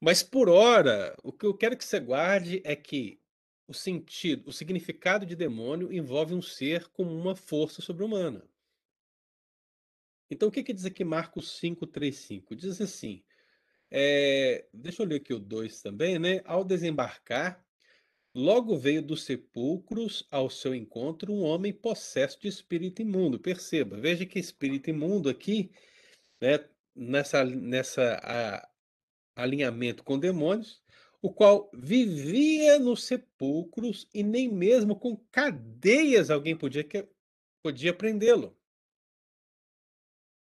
S1: Mas por hora, o que eu quero que você guarde é que o sentido, o significado de demônio envolve um ser com uma força sobre-humana. Então o que, que diz aqui Marcos 5, 3, 5? Diz assim: é, deixa eu ler aqui o 2 também, né? Ao desembarcar, logo veio dos sepulcros ao seu encontro um homem possesso de espírito imundo. Perceba, veja que espírito imundo aqui, né, nessa, nessa a, alinhamento com demônios, o qual vivia nos sepulcros e nem mesmo com cadeias alguém podia, podia prendê-lo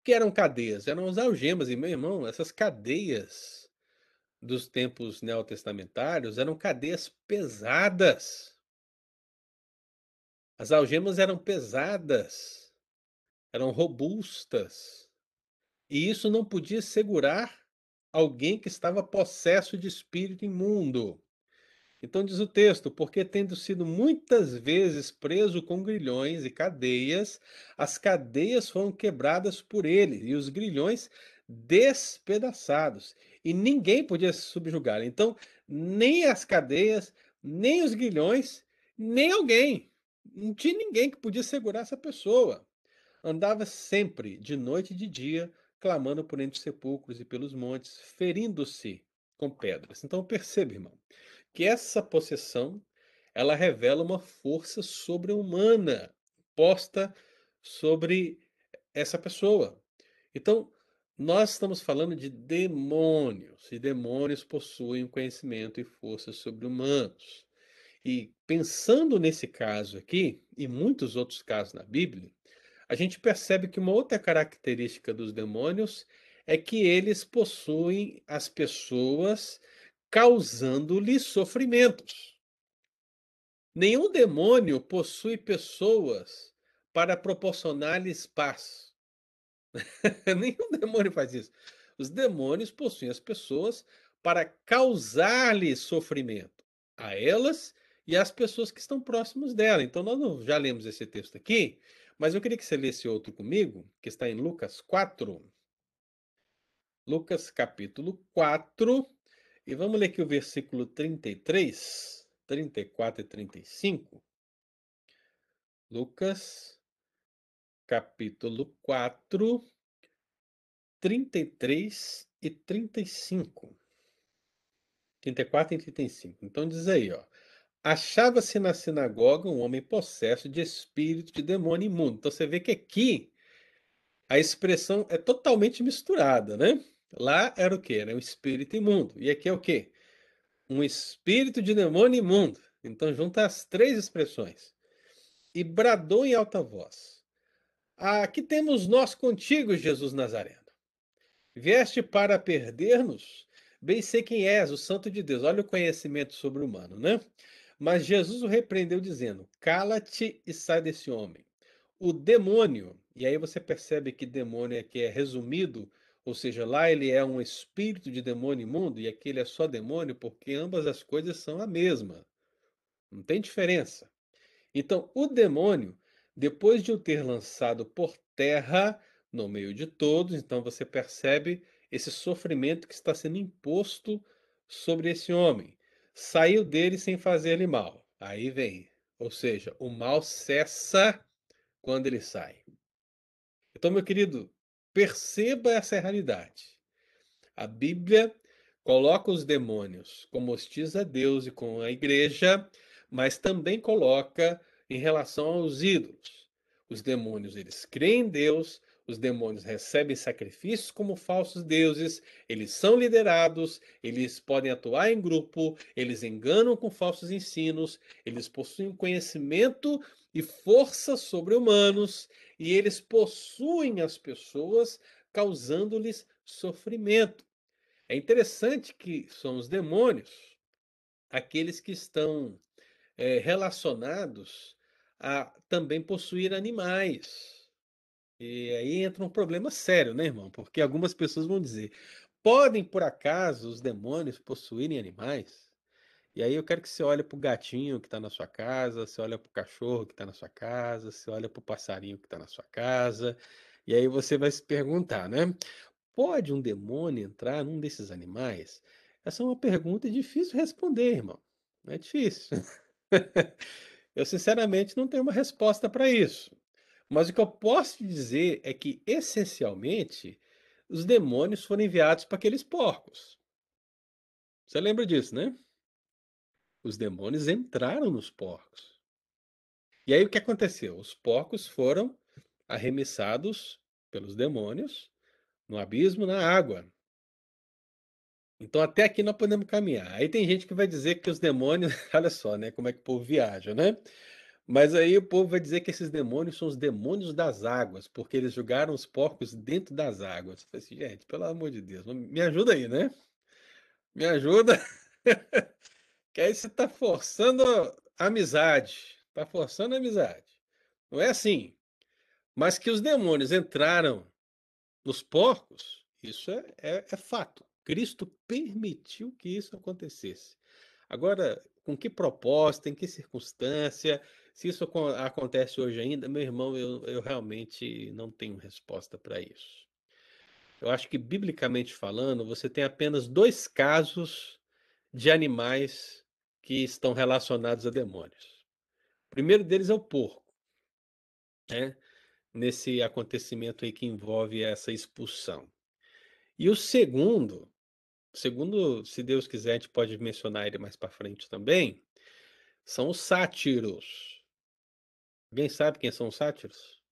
S1: que eram cadeias? Eram as algemas, e meu irmão, essas cadeias dos tempos neotestamentários eram cadeias pesadas. As algemas eram pesadas, eram robustas, e isso não podia segurar alguém que estava possesso de espírito imundo. Então diz o texto: porque tendo sido muitas vezes preso com grilhões e cadeias, as cadeias foram quebradas por ele e os grilhões despedaçados, e ninguém podia se subjugar. Então, nem as cadeias, nem os grilhões, nem alguém. Não tinha ninguém que podia segurar essa pessoa. Andava sempre, de noite e de dia, clamando por entre os sepulcros e pelos montes, ferindo-se com pedras. Então perceba, irmão, que essa possessão ela revela uma força sobre-humana posta sobre essa pessoa. Então, nós estamos falando de demônios, e demônios possuem conhecimento e força sobre-humanos. E pensando nesse caso aqui, e muitos outros casos na Bíblia, a gente percebe que uma outra característica dos demônios é que eles possuem as pessoas causando-lhe sofrimentos. Nenhum demônio possui pessoas para proporcionar-lhes paz. Nenhum demônio faz isso. Os demônios possuem as pessoas para causar-lhes sofrimento a elas e às pessoas que estão próximas dela. Então, nós já lemos esse texto aqui, mas eu queria que você lesse outro comigo, que está em Lucas 4. Lucas capítulo 4, e vamos ler aqui o versículo 33, 34 e 35. Lucas, capítulo 4, 33 e 35. 34 e 35. Então diz aí, ó. Achava-se na sinagoga um homem possesso de espírito de demônio imundo. Então você vê que aqui a expressão é totalmente misturada, né? Lá era o que? Era um espírito imundo. E aqui é o que? Um espírito de demônio imundo. Então junta as três expressões. E bradou em alta voz: Aqui temos nós contigo, Jesus Nazareno. Vieste para perder-nos? Bem sei quem és, o Santo de Deus. Olha o conhecimento sobre o humano, né? Mas Jesus o repreendeu, dizendo: Cala-te e sai desse homem. O demônio, e aí você percebe que demônio aqui é resumido, ou seja, lá ele é um espírito de demônio imundo e aqui ele é só demônio, porque ambas as coisas são a mesma. Não tem diferença. Então, o demônio, depois de o ter lançado por terra no meio de todos, então você percebe esse sofrimento que está sendo imposto sobre esse homem. Saiu dele sem fazer-lhe mal. Aí vem. Ou seja, o mal cessa quando ele sai. Então, meu querido, perceba essa realidade. A Bíblia coloca os demônios como hostis a Deus e com a igreja, mas também coloca em relação aos ídolos. Os demônios, eles creem em Deus, os demônios recebem sacrifícios como falsos deuses, eles são liderados, eles podem atuar em grupo, eles enganam com falsos ensinos, eles possuem conhecimento e força sobre humanos, e eles possuem as pessoas, causando-lhes sofrimento. É interessante que são os demônios aqueles que estão é, relacionados a também possuir animais. E aí entra um problema sério, né, irmão? Porque algumas pessoas vão dizer: podem por acaso os demônios possuírem animais? E aí eu quero que você olhe para o gatinho que está na sua casa, você olha para o cachorro que está na sua casa, você olha para o passarinho que está na sua casa, e aí você vai se perguntar, né? Pode um demônio entrar num desses animais? Essa é uma pergunta difícil de responder, irmão. É difícil. eu sinceramente não tenho uma resposta para isso. Mas o que eu posso dizer é que, essencialmente, os demônios foram enviados para aqueles porcos. Você lembra disso, né? Os demônios entraram nos porcos. E aí o que aconteceu? Os porcos foram arremessados pelos demônios no abismo, na água. Então até aqui nós podemos caminhar. Aí tem gente que vai dizer que os demônios, olha só, né, como é que o povo viaja, né? Mas aí o povo vai dizer que esses demônios são os demônios das águas, porque eles jogaram os porcos dentro das águas. Eu falei assim, gente, pelo amor de Deus, me ajuda aí, né? Me ajuda. que aí você está forçando a amizade. Está forçando a amizade. Não é assim. Mas que os demônios entraram nos porcos, isso é, é, é fato. Cristo permitiu que isso acontecesse. Agora, com que proposta, em que circunstância, se isso acontece hoje ainda, meu irmão, eu, eu realmente não tenho resposta para isso. Eu acho que, biblicamente falando, você tem apenas dois casos de animais que estão relacionados a demônios. O primeiro deles é o porco, né? nesse acontecimento aí que envolve essa expulsão. E o segundo, segundo, se Deus quiser, a gente pode mencionar ele mais para frente também, são os sátiros. Alguém sabe quem são os sátiros?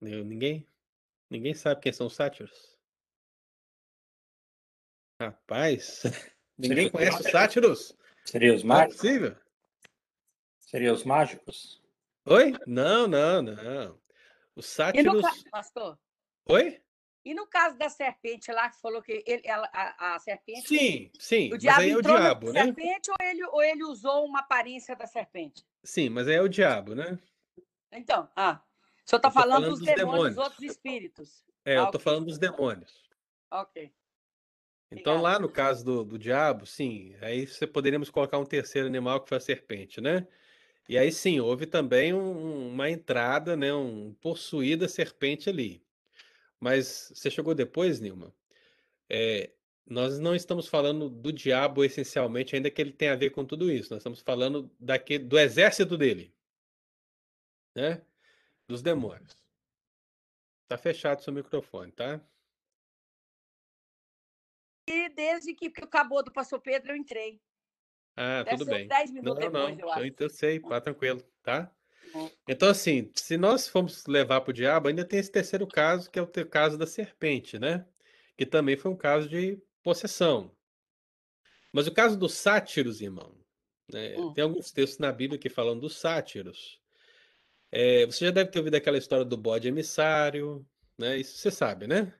S1: Ninguém? Ninguém sabe quem são os sátiros? Rapaz, ninguém conhece os sátiros?
S3: Seria os
S1: Não é
S3: mágicos?
S1: possível.
S3: Seria os mágicos?
S1: Oi? Não, não, não. Os
S6: E no
S1: sátiros.
S6: caso, pastor,
S1: Oi?
S6: e no caso da serpente lá, que falou que ele, ela, a, a serpente.
S1: Sim, sim.
S6: O
S1: Mas
S6: diabo
S1: aí é o diabo, né?
S6: serpente ou ele, ou ele usou uma aparência da serpente?
S1: Sim, mas aí é o diabo, né?
S6: Então, ah, o senhor está
S1: Eu
S6: falando,
S1: falando
S6: dos
S1: dos
S6: demônios,
S1: demônios.
S6: dos outros espíritos.
S1: É, eu
S6: Ah,
S1: tô
S6: ok.
S1: falando dos demônios.
S6: Ok.
S1: Então,
S6: Obrigada.
S1: lá no caso do, do diabo, sim, aí você poderíamos colocar um terceiro animal que foi a serpente, né? E aí sim, houve também um- uma entrada, né? Um possuída serpente ali. Mas você chegou depois, Nilma? É, nós não estamos falando do diabo essencialmente, ainda que ele tenha a ver com tudo isso. Nós estamos falando daquele, do exército dele, né? Dos demônios. Tá fechado seu microfone, tá?
S6: E desde que, que acabou do pastor Pedro, eu entrei.
S1: Ah,
S6: Deve
S1: tudo bem.
S6: 10
S1: Não,
S6: minutos depois,
S1: não,
S6: eu
S1: eu, sei, pá, tranquilo, tá?
S6: Bom.
S1: Então, assim, se nós formos levar para o diabo, ainda tem esse terceiro caso, que é o caso da serpente, né? Que também foi um caso de possessão. Mas o caso dos sátiros, irmão, né?
S6: Hum.
S1: Tem alguns textos na Bíblia que falam dos sátiros. É, você já deve ter ouvido aquela história do bode emissário, né? Isso você sabe, né?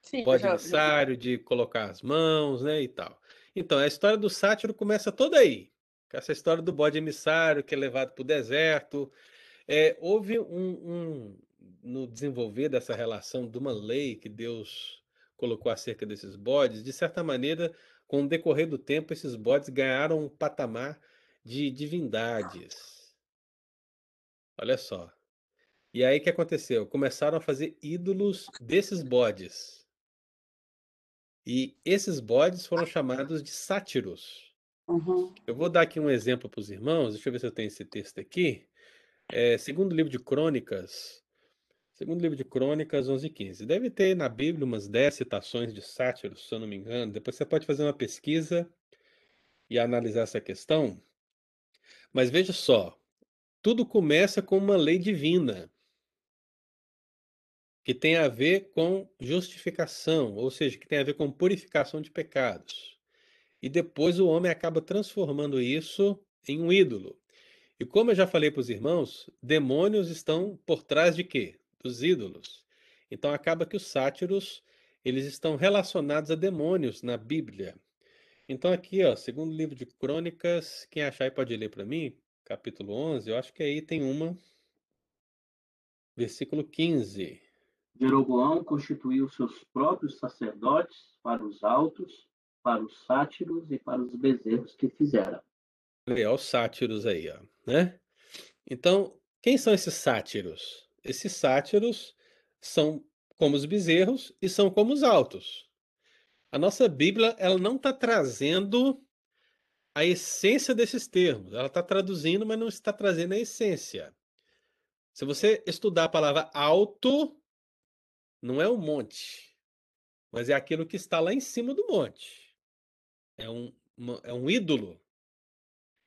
S6: Sim,
S1: Bode
S6: já- já-
S1: emissário, de colocar as mãos, né, e tal. Então, a história do sátiro começa toda aí, com essa história do bode emissário que é levado para o deserto. É, houve um, um- no desenvolver dessa relação de uma lei que Deus colocou acerca desses bodes, de certa maneira, com o decorrer do tempo, esses bodes ganharam um patamar de divindades. Olha só. E aí o que aconteceu? Começaram a fazer ídolos desses bodes. E esses bodes foram chamados de sátiros.
S6: Uhum.
S1: Eu vou dar aqui um exemplo para os irmãos. Deixa eu ver se eu tenho esse texto aqui. É, segundo livro de Crônicas, segundo livro de Crônicas 11 e 15. Deve ter na Bíblia umas 10 citações de sátiros, se eu não me engano. Depois você pode fazer uma pesquisa e analisar essa questão. Mas veja só, tudo começa com uma lei divina que tem a ver com justificação, ou seja, que tem a ver com purificação de pecados. E depois o homem acaba transformando isso em um ídolo. E como eu já falei para os irmãos, demônios estão por trás de quê? Dos ídolos. Então acaba que os sátiros, eles estão relacionados a demônios na Bíblia. Então aqui, ó, segundo livro de Crônicas, quem achar aí pode ler para mim, capítulo 11, eu acho que aí tem uma, versículo 15.
S2: Jeroboão constituiu seus próprios sacerdotes para os altos, para os sátiros e para os bezerros que fizera.
S1: Olha, os sátiros aí, ó, né? Então, quem são esses sátiros? Esses sátiros são como os bezerros e são como os altos. A nossa Bíblia, ela não está trazendo a essência desses termos. Ela está traduzindo, mas não está trazendo a essência. Se você estudar a palavra alto, não é o monte, mas é aquilo que está lá em cima do monte. É um, uma- é um ídolo.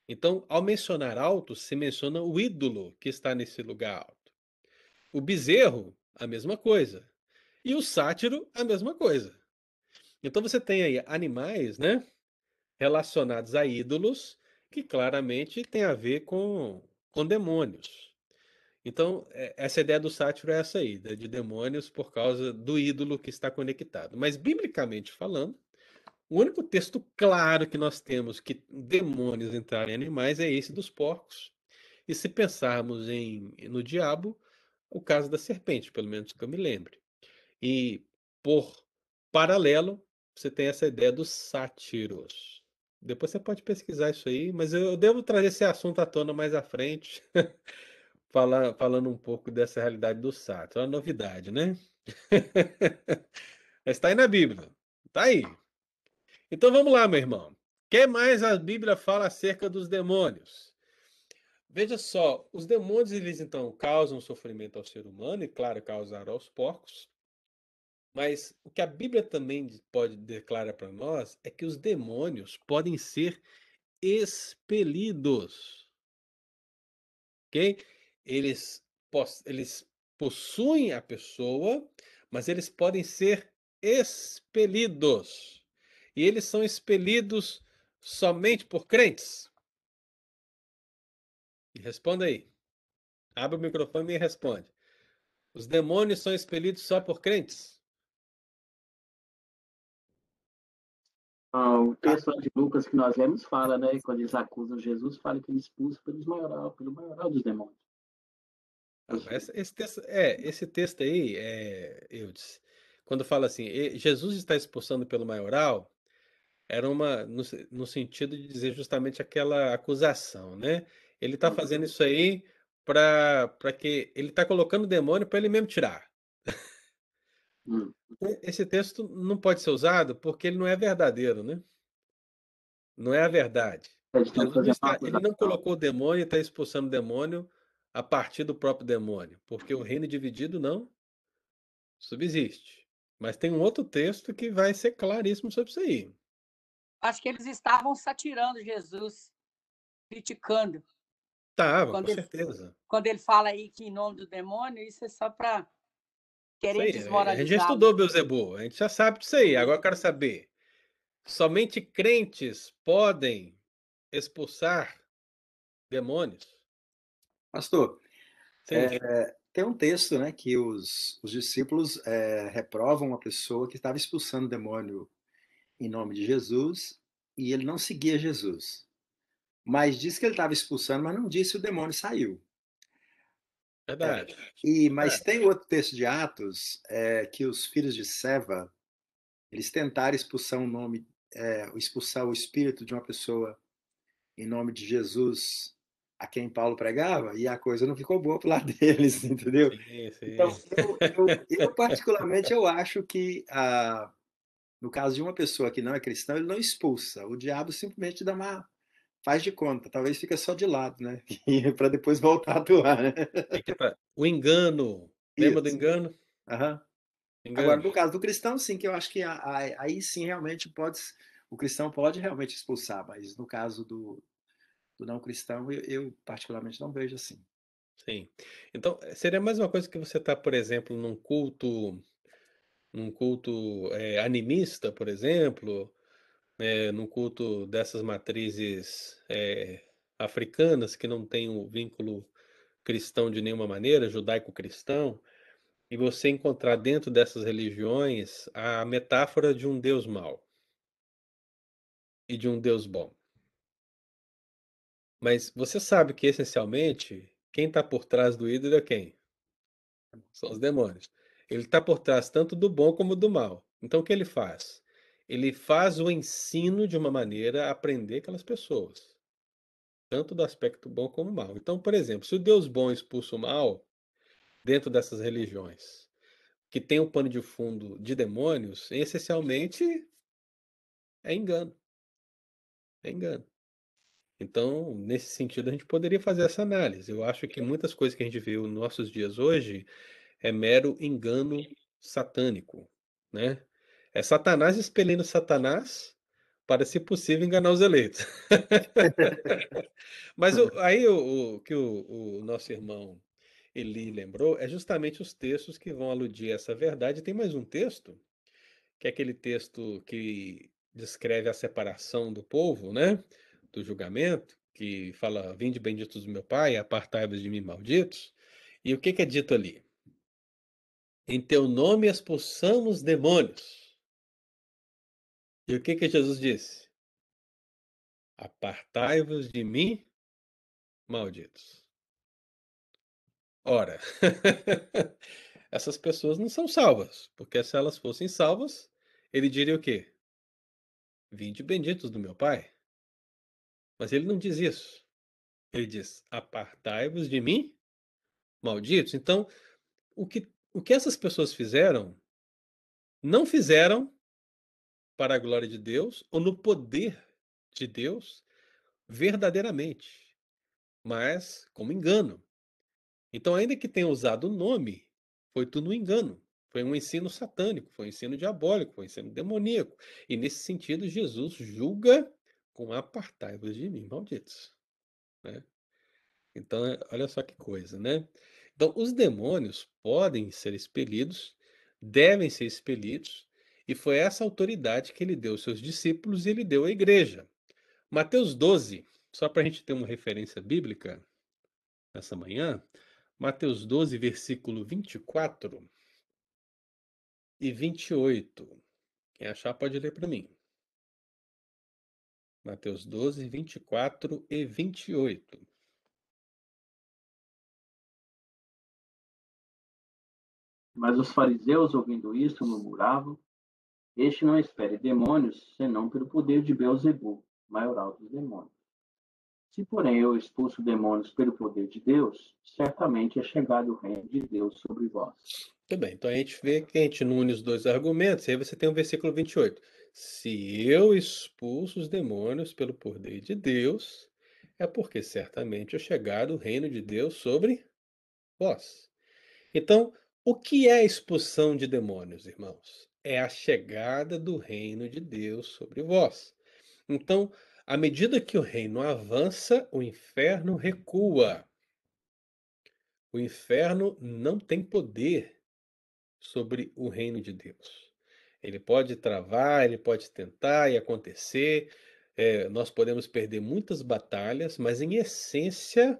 S1: Então, ao mencionar alto, se menciona o ídolo que está nesse lugar alto. O bezerro, a mesma coisa. E o sátiro, a mesma coisa. Então você tem aí animais, né, relacionados a ídolos que claramente tem a ver com, com demônios. Então, é- essa ideia do sátiro é essa aí, de demônios por causa do ídolo que está conectado. Mas, biblicamente falando, o único texto claro que nós temos que demônios entrarem em animais é esse dos porcos. E se pensarmos em, no diabo, o caso da serpente, pelo menos que eu me lembre. E, por paralelo, você tem essa ideia dos sátiros. Depois você pode pesquisar isso aí, mas eu devo trazer esse assunto à tona mais à frente, falar, falando um pouco dessa realidade do sátiro. É uma novidade, né? Mas está aí na Bíblia. Está aí. Então vamos lá, meu irmão. O que mais a Bíblia fala acerca dos demônios? Veja só, os demônios eles então causam sofrimento ao ser humano e claro, causaram aos porcos. Mas o que a Bíblia também pode declarar para nós é que os demônios podem ser expelidos. OK? Eles eles possuem a pessoa, mas eles podem ser expelidos. E eles são expelidos somente por crentes? Responda aí. Abre o microfone e responde. Os demônios são expelidos só por crentes?
S2: Ah, o texto de Lucas que nós lemos fala, né? Quando eles acusam Jesus, fala que ele expulsa pelos maioral, pelo maioral dos demônios.
S1: Essa- esse texto, é, esse texto aí, é, Eudes, quando fala assim, "E- Jesus está expulsando pelo maioral, era uma, no, no sentido de dizer justamente aquela acusação, né? Ele está fazendo isso aí para para que ele está colocando o demônio para ele mesmo tirar.
S2: Hum.
S1: Esse texto não pode ser usado porque ele não é verdadeiro, né? Não é a verdade.
S2: Fazendo
S1: está- ele não colocou o demônio e está expulsando o demônio a partir do próprio demônio, porque o reino dividido não subsiste. Mas tem um outro texto que vai ser claríssimo sobre isso aí.
S6: Acho que eles estavam satirando Jesus, criticando.
S1: Tava,
S6: Quando
S1: com
S6: ele-
S1: certeza.
S6: Quando ele fala aí que em nome do demônio, isso é só para querer
S1: aí,
S6: desmoralizar.
S1: A gente já estudou Beuzebu, a gente já sabe disso aí. Agora eu quero saber: somente crentes podem expulsar demônios?
S5: Pastor. É, Tem um texto, né, que os, os discípulos é, reprovam uma pessoa que estava expulsando o demônio em nome de Jesus e ele não seguia Jesus. Mas disse que ele estava expulsando, mas não disse o demônio saiu.
S1: Verdade.
S5: É, e, mas é. tem outro texto de Atos é, que os filhos de Seva eles tentaram expulsar um nome, é, expulsar o espírito de uma pessoa em nome de Jesus a quem Paulo pregava e a coisa não ficou boa para lado deles, entendeu? Sim, sim. Então, eu, eu, eu, particularmente eu acho que ah, no caso de uma pessoa que não é cristã, ele não expulsa. O diabo simplesmente dá uma faz de conta, talvez fica só de lado, né? para depois voltar a atuar, né?
S1: O engano, lembra do engano?
S5: Uhum. Agora, no caso do cristão, sim, que eu acho que aí sim realmente pode, o cristão pode realmente expulsar, mas no caso do, do não cristão, eu, eu, particularmente não vejo assim.
S1: Sim. Então, seria mais uma coisa que você está, por exemplo, num culto, num culto é, animista, por exemplo, é, num culto dessas matrizes é, africanas que não tem o vínculo cristão de nenhuma maneira, judaico-cristão, e você encontrar dentro dessas religiões a metáfora de um Deus mau e de um Deus bom. Mas você sabe que, essencialmente, quem está por trás do ídolo é quem? São os demônios. Ele está por trás tanto do bom como do mal. Então, o que ele faz? Ele faz o ensino de uma maneira a aprender aquelas pessoas, tanto do aspecto bom como mal. Então, por exemplo, se o Deus bom expulsa o mal, dentro dessas religiões que tem um pano de fundo de demônios, essencialmente é engano. É engano. Então, nesse sentido, a gente poderia fazer essa análise. Eu acho que muitas coisas que a gente vê nos nossos dias hoje é mero engano satânico, né? É Satanás expelindo Satanás para, se possível, enganar os eleitos. Mas o, aí o, o que o, o nosso irmão Eli lembrou, é justamente os textos que vão aludir a essa verdade. Tem mais um texto, que é aquele texto que descreve a separação do povo, né? Do julgamento, que fala: Vinde benditos do meu Pai, apartai-vos de mim, malditos. E o que, que é dito ali? Em teu nome expulsamos demônios. E o que, que Jesus disse? Apartai-vos de mim, malditos. Ora, essas pessoas não são salvas, porque se elas fossem salvas, ele diria o quê? Vinde benditos do meu Pai. Mas ele não diz isso. Ele diz: Apartai-vos de mim, malditos. Então, o que, o que essas pessoas fizeram, não fizeram para a glória de Deus ou no poder de Deus verdadeiramente, mas como engano. Então, ainda que tenha usado o nome, foi tudo um engano. Foi um ensino satânico, foi um ensino diabólico, foi um ensino demoníaco. E nesse sentido, Jesus julga com apartai-vos de mim, malditos. Né? Então, é, olha só que coisa, né? Então, os demônios podem ser expelidos, devem ser expelidos, e foi essa autoridade que ele deu aos seus discípulos e ele deu à igreja. Mateus 12, só para a gente ter uma referência bíblica nessa manhã, Mateus 12, versículo 24 e 28. Quem achar pode ler para mim. Mateus 12, 24 e 28.
S2: Mas os fariseus, ouvindo isso, murmuravam: Este não espere demônios, senão pelo poder de Beuzebu, maioral dos demônios. Se, porém, eu expulso demônios pelo poder de Deus, certamente é chegado o reino de Deus sobre vós.
S1: Tudo bem, então a gente vê que a gente não une os dois argumentos, e aí você tem o versículo 28. Se eu expulso os demônios pelo poder de Deus, é porque certamente é chegado o reino de Deus sobre vós. Então, o que é a expulsão de demônios, irmãos? É a chegada do reino de Deus sobre vós. Então, à medida que o reino avança, o inferno recua. O inferno não tem poder sobre o reino de Deus. Ele pode travar, ele pode tentar e acontecer. É, nós podemos perder muitas batalhas, mas em essência,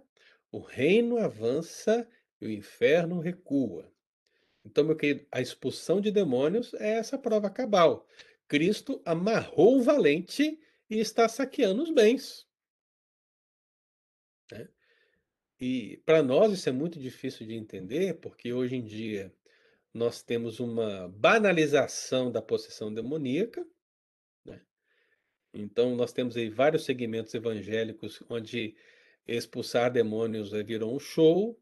S1: o reino avança e o inferno recua. Então, meu querido, a expulsão de demônios é essa prova cabal. Cristo amarrou o valente e está saqueando os bens. Né? E para nós isso é muito difícil de entender, porque hoje em dia nós temos uma banalização da possessão demoníaca. Né? Então, nós temos aí vários segmentos evangélicos onde expulsar demônios virou um show,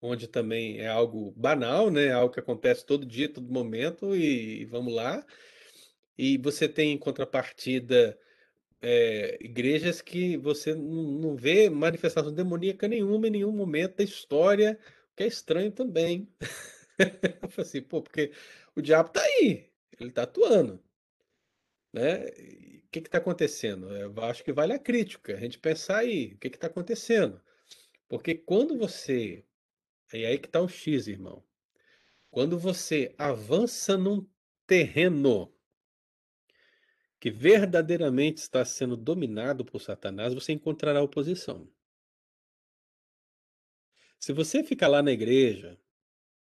S1: onde também é algo banal, né? Algo que acontece todo dia, todo momento, e, e vamos lá. E você tem em contrapartida é, igrejas que você não, vê manifestação demoníaca nenhuma em nenhum momento da história, que é estranho também. Assim, pô, porque o diabo tá aí, ele tá atuando. Né? O que está acontecendo? Eu acho que vale a crítica, a gente pensar aí, o que está acontecendo? Porque quando você e aí que está o X, irmão. Quando você avança num terreno que verdadeiramente está sendo dominado por Satanás, você encontrará oposição. Se você ficar lá na igreja,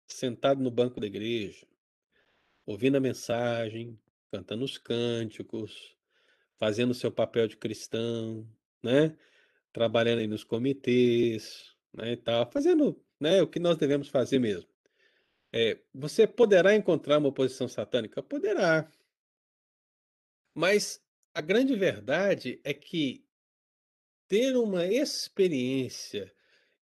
S1: sentado no banco da igreja, ouvindo a mensagem, cantando os cânticos, fazendo o seu papel de cristão, né? Trabalhando aí nos comitês, né, fazendo né, o que nós devemos fazer mesmo. É, você poderá encontrar uma oposição satânica? Poderá. Mas a grande verdade é que ter uma experiência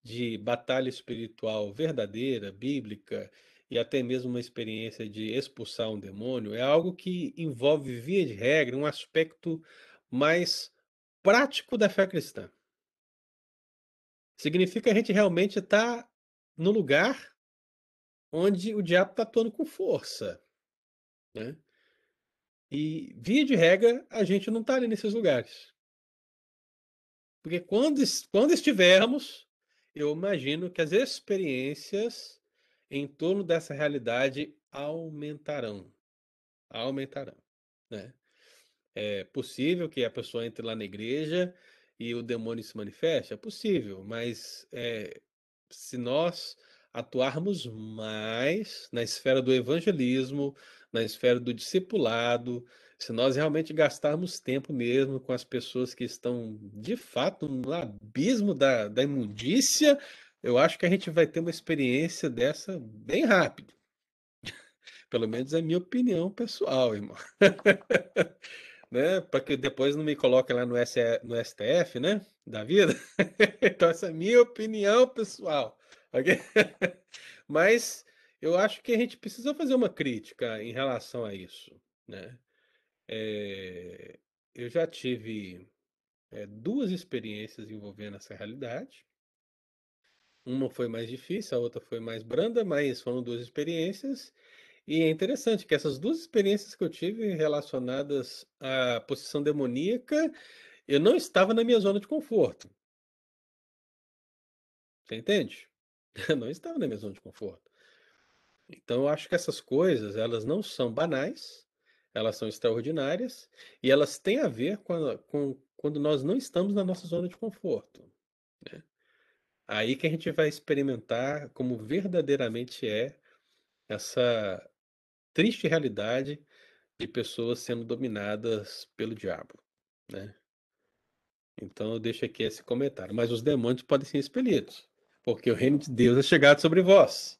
S1: de batalha espiritual verdadeira, bíblica, e até mesmo uma experiência de expulsar um demônio, é algo que envolve, via de regra, um aspecto mais prático da fé cristã. Significa que a gente realmente está no lugar onde o diabo está atuando com força. Né? E, via de regra, a gente não está ali nesses lugares. Porque quando, quando estivermos, eu imagino que as experiências em torno dessa realidade aumentarão. Aumentarão. Né? É possível que a pessoa entre lá na igreja e o demônio se manifeste? É possível, mas é, se nós atuarmos mais na esfera do evangelismo, na esfera do discipulado, se nós realmente gastarmos tempo mesmo com as pessoas que estão de fato no abismo da, da imundícia, eu acho que a gente vai ter uma experiência dessa bem rápido. Pelo menos é a minha opinião pessoal, irmão. né? Para que depois não me coloquem lá no, SE, no STF, né? Da vida. então, essa é a minha opinião pessoal. Mas eu acho que a gente precisa fazer uma crítica em relação a isso, né? É, eu já tive é, duas experiências envolvendo essa realidade. Uma foi mais difícil, a outra foi mais branda, mas foram duas experiências e é interessante que essas duas experiências que eu tive relacionadas à possessão demoníaca, eu não estava na minha zona de conforto. Você entende? Eu não estava na minha zona de conforto. Então eu acho que essas coisas, elas não são banais, elas são extraordinárias e elas têm a ver com, a, com quando nós não estamos na nossa zona de conforto. Né? Aí que a gente vai experimentar como verdadeiramente é essa triste realidade de pessoas sendo dominadas pelo diabo, né? Então eu deixo aqui esse comentário. Mas os demônios podem ser expelidos, porque o reino de Deus é chegado sobre vós.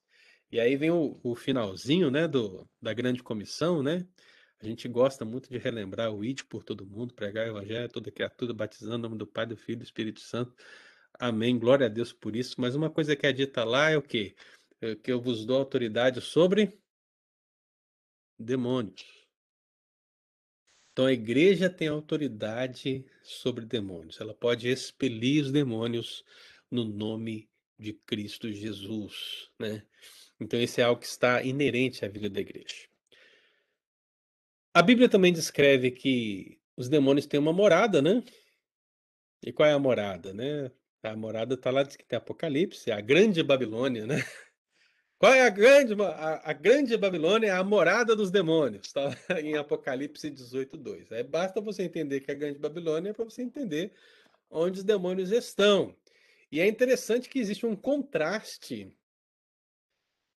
S1: E aí vem o, o finalzinho, né, do, da grande comissão, né? A gente gosta muito de relembrar o id por todo mundo, pregar o evangelho, toda criatura, batizando em nome do Pai, do Filho e do Espírito Santo. Amém. Glória a Deus por isso. Mas uma coisa que é dita lá é o quê? É que eu vos dou autoridade sobre demônios. Então a igreja tem autoridade sobre demônios. Ela pode expelir os demônios no nome de Cristo Jesus, né? Então esse é algo que está inerente à vida da igreja. A Bíblia também descreve que os demônios têm uma morada, né? E qual é a morada, né? A morada está lá, diz que tem Apocalipse, a grande Babilônia, né? Qual é a grande, a, a grande Babilônia? É a morada dos demônios, está em Apocalipse 18, 2. Aí basta você entender que a grande Babilônia é para você entender onde os demônios estão. E é interessante que existe um contraste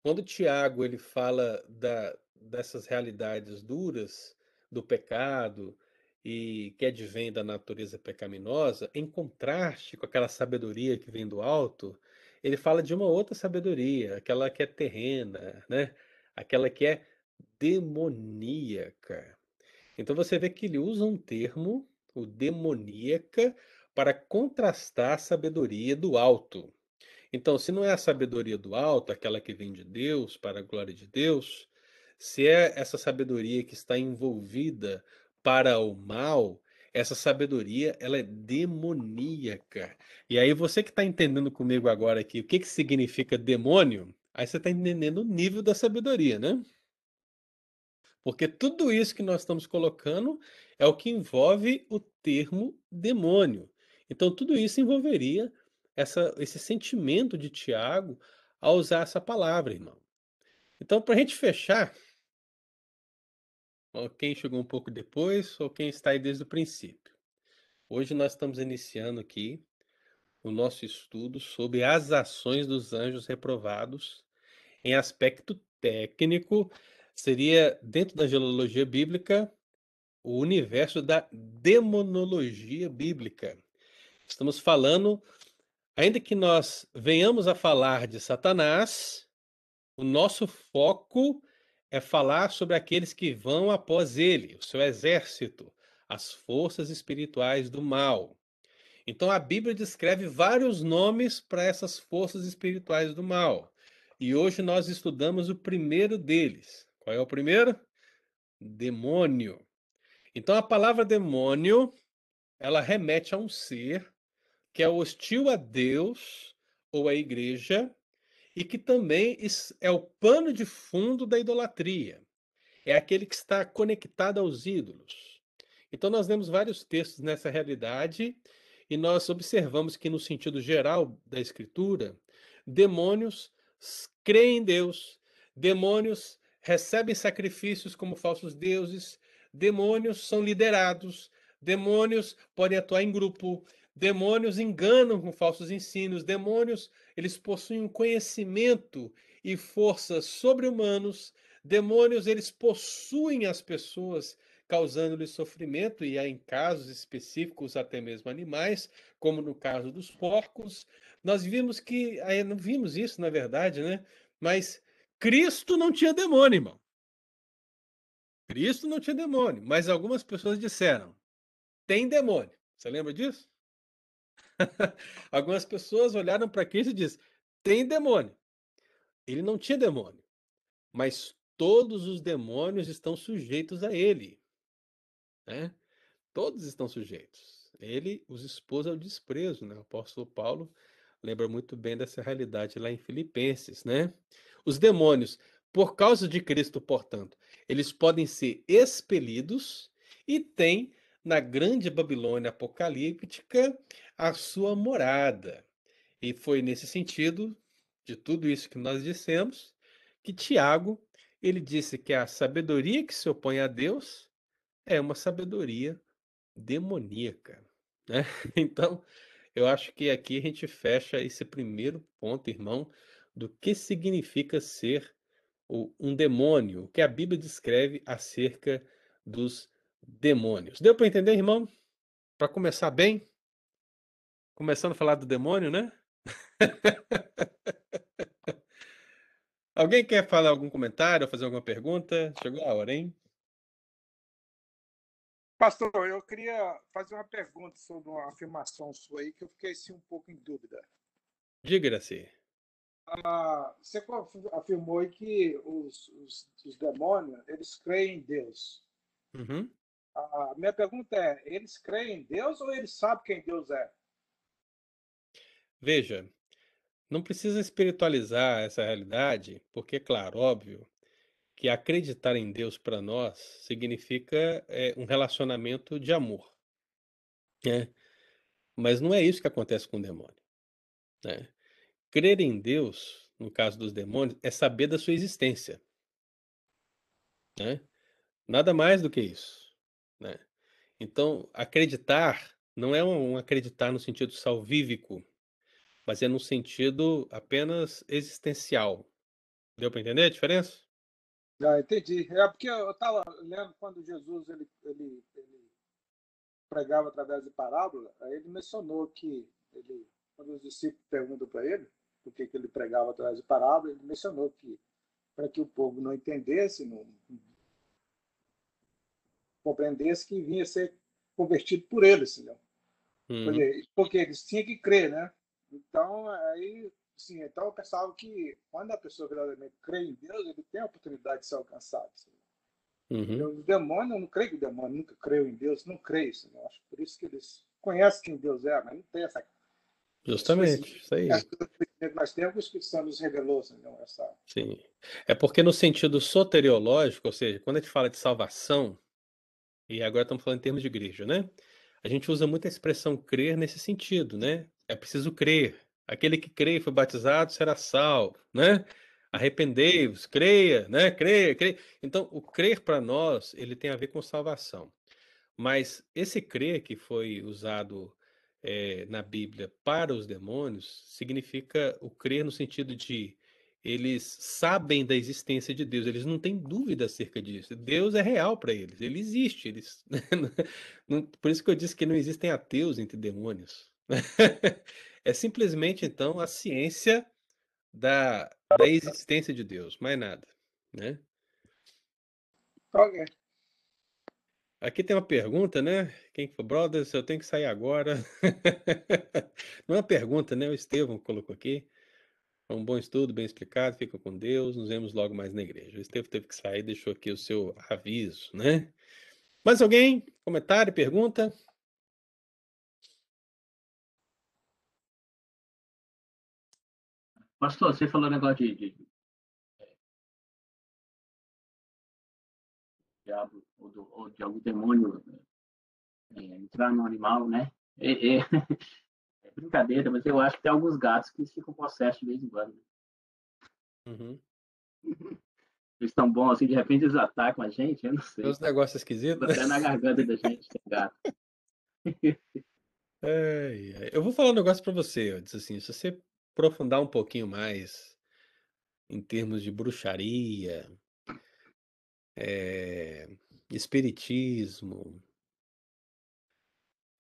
S1: quando Tiago ele fala da, dessas realidades duras do pecado e que advém da natureza pecaminosa, em contraste com aquela sabedoria que vem do alto, ele fala de uma outra sabedoria, aquela que é terrena, né? Aquela que é demoníaca. Então você vê que ele usa um termo, o demoníaca, para contrastar a sabedoria do alto. Então, se não é a sabedoria do alto, aquela que vem de Deus, para a glória de Deus, se é essa sabedoria que está envolvida para o mal, essa sabedoria ela é demoníaca. E aí você que está entendendo comigo agora aqui o que, que significa demônio, aí você está entendendo o nível da sabedoria, né? Porque tudo isso que nós estamos colocando é o que envolve o termo demônio. Então tudo isso envolveria essa, esse sentimento de Tiago ao usar essa palavra, irmão. Então, para a gente fechar, ou quem chegou um pouco depois, ou quem está aí desde o princípio. Hoje nós estamos iniciando aqui o nosso estudo sobre as ações dos anjos reprovados em aspecto técnico, seria dentro da geologia bíblica o universo da demonologia bíblica. Estamos falando, ainda que nós venhamos a falar de Satanás, o nosso foco é falar sobre aqueles que vão após ele, o seu exército, as forças espirituais do mal. Então a Bíblia descreve vários nomes para essas forças espirituais do mal. E hoje nós estudamos o primeiro deles. Qual é o primeiro? Demônio. Então a palavra demônio, ela remete a um ser que é hostil a Deus ou à igreja e que também é o pano de fundo da idolatria. É aquele que está conectado aos ídolos. Então, nós vemos vários textos nessa realidade e nós observamos que, no sentido geral da Escritura, demônios creem em Deus, demônios recebem sacrifícios como falsos deuses, demônios são liderados, demônios podem atuar em grupo, Demônios enganam com falsos ensinos, demônios, eles possuem um conhecimento e forças sobre-humanos. Demônios, eles possuem as pessoas, causando-lhes sofrimento e em casos específicos até mesmo animais, como no caso dos porcos. Nós vimos que, não vimos isso na verdade, né? Mas Cristo não tinha demônio, irmão. Cristo não tinha demônio, mas algumas pessoas disseram: tem demônio. Você lembra disso? Algumas pessoas olharam para Cristo e disseram: tem demônio. Ele não tinha demônio, mas todos os demônios estão sujeitos a ele. Né? Todos estão sujeitos. Ele os expôs ao desprezo. Né? O apóstolo Paulo lembra muito bem dessa realidade lá em Filipenses. Né? Os demônios, por causa de Cristo, portanto, eles podem ser expelidos e têm na grande Babilônia apocalíptica a sua morada. E foi nesse sentido, de tudo isso que nós dissemos, que Tiago, ele disse que a sabedoria que se opõe a Deus é uma sabedoria demoníaca, né? Então, eu acho que aqui a gente fecha esse primeiro ponto, irmão, do que significa ser um demônio, o que a Bíblia descreve acerca dos demônios. Deu para entender, irmão? Para começar bem, começando a falar do demônio, né? Alguém quer falar algum comentário ou fazer alguma pergunta? Chegou a hora, hein?
S7: Pastor, eu queria fazer uma pergunta sobre uma afirmação sua aí que eu fiquei assim, um pouco em dúvida.
S1: Diga-se.
S7: Ah, você afirmou que os, os, os, demônios eles creem em Deus.
S1: Uhum.
S7: A minha pergunta é: eles creem em Deus ou eles sabem quem Deus é?
S1: Veja, não precisa espiritualizar essa realidade, porque, claro, óbvio, que acreditar em Deus para nós significa é, um relacionamento de amor. Né? Mas não é isso que acontece com o demônio. Né? Crer em Deus, no caso dos demônios, é saber da sua existência. Né? Nada mais do que isso. Né? Então, acreditar não é um acreditar no sentido salvífico, mas é num sentido apenas existencial. Deu para entender a diferença?
S7: Ah, entendi. É porque eu estava lendo quando Jesus ele, ele, ele pregava através de parábola, aí ele mencionou que ele, quando os discípulos perguntam para ele por que, ele pregava através de parábola, ele mencionou que para que o povo não entendesse, não compreendesse que vinha ser convertido por eles, entendeu?
S1: Uhum.
S7: Porque eles tinham que crer, né? Então, aí, sim, então eu pensava que quando a pessoa verdadeiramente crê em Deus, ele tem a oportunidade de ser alcançado.
S1: Uhum.
S7: O demônio, eu não creio que o demônio nunca creu em Deus, não creio, eu acho por isso que eles conhecem quem Deus é, mas não tem essa.
S1: Justamente, isso aí.
S7: Nós temos que o Espírito nos revelou, assim, essa.
S1: Sim. É porque no sentido soteriológico, ou seja, quando a gente fala de salvação, e agora estamos falando em termos de igreja, né? A gente usa muito a expressão crer nesse sentido, né? É preciso crer. Aquele que crê e foi batizado será salvo, né? Arrependei-vos, creia, né? Creia, creia. Então, o crer para nós, ele tem a ver com salvação. Mas esse crer que foi usado é, na Bíblia para os demônios significa o crer no sentido de eles sabem da existência de Deus, eles não têm dúvida acerca disso. Deus é real para eles, ele existe. Eles... Por isso que eu disse que não existem ateus entre demônios. é simplesmente, então, a ciência da, da existência de Deus, mais nada. Né?
S7: Ok.
S1: Aqui tem uma pergunta, né? Quem for brothers, eu tenho que sair agora. Não é uma pergunta, né? O Estevão colocou aqui. Um bom estudo, bem explicado. Fica com Deus. Nos vemos logo mais na igreja. O Estevão teve que sair, deixou aqui o seu aviso, né? Mais alguém? Comentário, pergunta?
S2: Pastor, você falou negócio de, de, de diabo ou, do, ou, de algum demônio é, entrar no animal, né? É, é, é, brincadeira, mas eu acho que tem alguns gatos que ficam possessos de vez em quando.
S1: Uhum.
S2: Eles estão bons assim, de repente eles atacam a gente, eu não sei.
S1: Os negócios esquisitos.
S2: Até na garganta da gente tem gato.
S1: É, eu vou falar um negócio para você, eu disse assim, se você aprofundar um pouquinho mais em termos de bruxaria, é, espiritismo,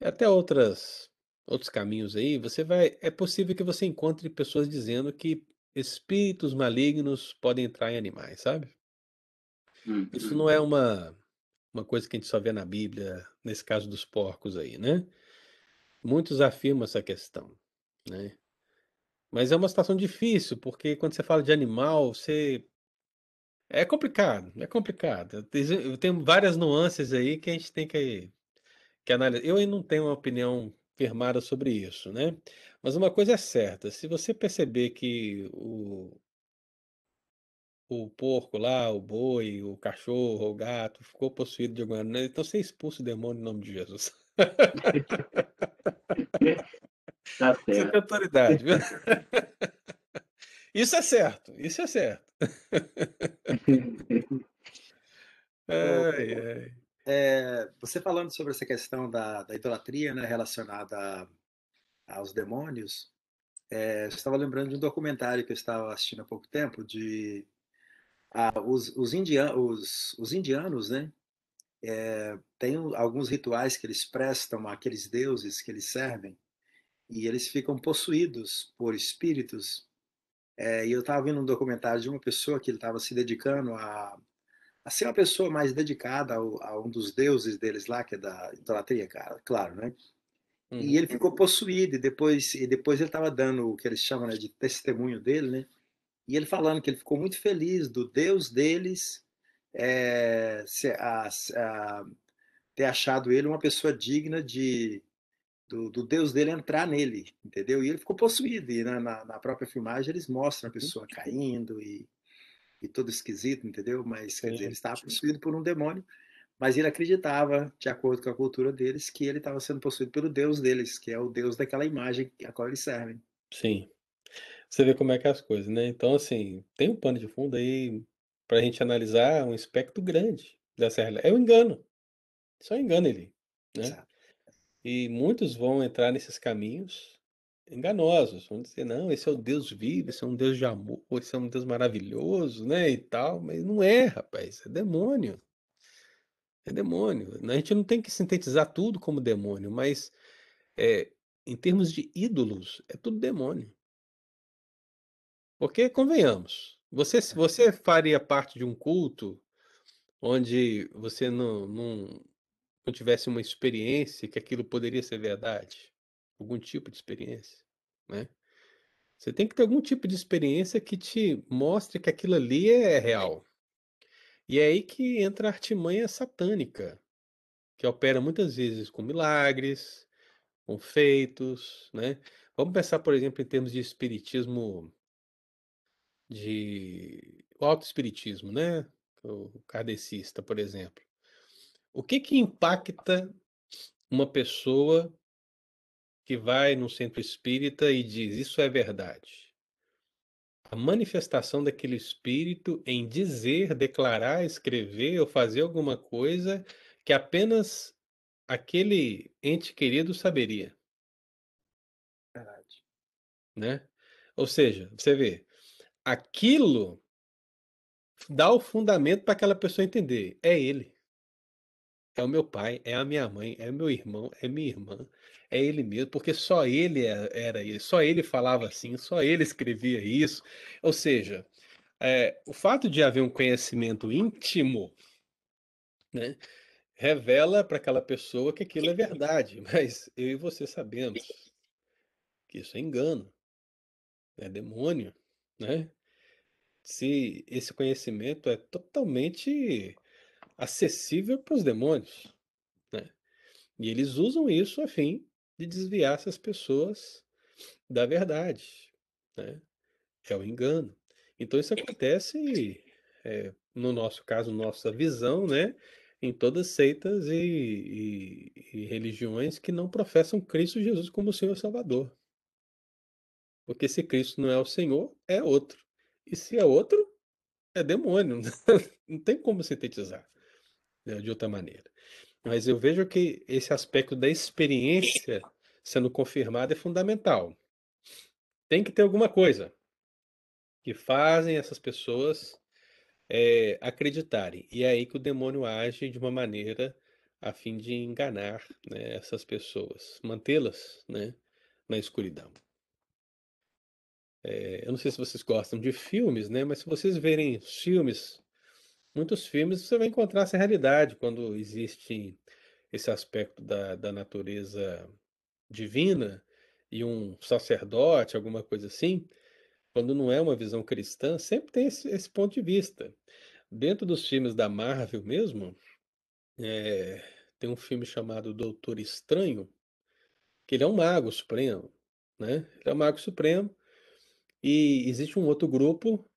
S1: e até outras, outros caminhos aí, você vai. É possível que você encontre pessoas dizendo que espíritos malignos podem entrar em animais, sabe? Isso não é uma, uma coisa que a gente só vê na Bíblia, nesse caso dos porcos aí, né? Muitos afirmam essa questão, né? Mas é uma situação difícil, porque quando você fala de animal, você. É complicado, é complicado. Eu tenho várias nuances aí que a gente tem que, que analisar. Eu ainda não tenho uma opinião firmada sobre isso, né? Mas uma coisa é certa: se você perceber que o, o porco lá, o boi, o cachorro, o gato ficou possuído de alguma então você expulsa o demônio em nome de Jesus.
S2: Tá
S1: Você tem autoridade? Isso é certo, isso é certo. Ai, ai.
S5: É, você falando sobre essa questão da, da idolatria né, relacionada a- aos demônios, é, eu estava lembrando de um documentário que eu estava assistindo há pouco tempo de ah, os, os, indian, os, os indianos, né? É, tem alguns rituais que eles prestam àqueles deuses que eles servem e eles ficam possuídos por espíritos. É, e eu estava vendo um documentário de uma pessoa que ele estava se dedicando a, a ser uma pessoa mais dedicada ao, a um dos deuses deles lá, que é da idolatria, cara, claro, né? E
S1: Uhum.
S5: ele ficou possuído, e depois, e depois ele estava dando o que eles chamam né, de testemunho dele, né? E ele falando que ele ficou muito feliz do Deus deles é, se- a- a- ter achado ele uma pessoa digna de do, do Deus dele entrar nele, entendeu? E ele ficou possuído, e na, na, na própria filmagem eles mostram a pessoa caindo e, e todo esquisito, entendeu? Mas, quer dizer, ele estava possuído por um demônio, mas ele acreditava, de acordo com a cultura deles, que ele estava sendo possuído pelo Deus deles, que é o Deus daquela imagem a qual eles servem.
S1: Sim. Você vê como é que é as coisas, né? Então, assim, tem um pano de fundo aí para a gente analisar um espectro grande dessa realidade. É o engano. Só engano ele, né?
S5: Exato.
S1: E muitos vão entrar nesses caminhos enganosos. Vão dizer, não, esse é o Deus vivo, esse é um Deus de amor, esse é um Deus maravilhoso, né? E tal, mas não é, rapaz, é demônio. É demônio. A gente não tem que sintetizar tudo como demônio, mas é, em termos de ídolos, é tudo demônio. Porque, convenhamos, você, você faria parte de um culto onde você não, não, não tivesse uma experiência que aquilo poderia ser verdade? Algum tipo de experiência, né? Você tem que ter algum tipo de experiência que te mostre que aquilo ali é real. E é aí que entra a artimanha satânica, que opera muitas vezes com milagres, com feitos, né? Vamos pensar, por exemplo, em termos de espiritismo, de o autoespiritismo, né? O kardecista, por exemplo. O que que impacta uma pessoa que vai num centro espírita e diz: "Isso é verdade"? A manifestação daquele espírito em dizer, declarar, escrever ou fazer alguma coisa que apenas aquele ente querido saberia.
S5: Verdade.
S1: Né? Ou seja, você vê, aquilo dá o fundamento para aquela pessoa entender, é ele. É o meu pai, é a minha mãe, é meu irmão, é minha irmã, é ele mesmo, porque só ele é, era ele, só ele falava assim, só ele escrevia isso. Ou seja, é, o fato de haver um conhecimento íntimo, né, revela para aquela pessoa que aquilo é verdade, mas eu e você sabemos que isso é engano, é demônio, né? Se esse conhecimento é totalmente acessível para os demônios, né? E eles usam isso a fim de desviar essas pessoas da verdade, né? É o engano. Então isso acontece, é, no nosso caso, nossa visão, né? Em todas seitas e, e, e religiões que não professam Cristo Jesus como Senhor Salvador. Porque se Cristo não é o Senhor, é outro. E se é outro, é demônio. Não tem como sintetizar de outra maneira. Mas eu vejo que esse aspecto da experiência sendo confirmado é fundamental. Tem que ter alguma coisa que fazem essas pessoas é, acreditarem. E é aí que o demônio age de uma maneira a fim de enganar né, essas pessoas, mantê-las né, na escuridão. É, eu não sei se vocês gostam de filmes, né? Mas se vocês verem filmes, muitos filmes, você vai encontrar essa realidade quando existe esse aspecto da, da natureza divina e um sacerdote, alguma coisa assim, quando não é uma visão cristã, sempre tem esse, esse ponto de vista. Dentro dos filmes da Marvel mesmo, é, tem um filme chamado Doutor Estranho, que ele é um mago supremo, né? Ele é um mago supremo e existe um outro grupo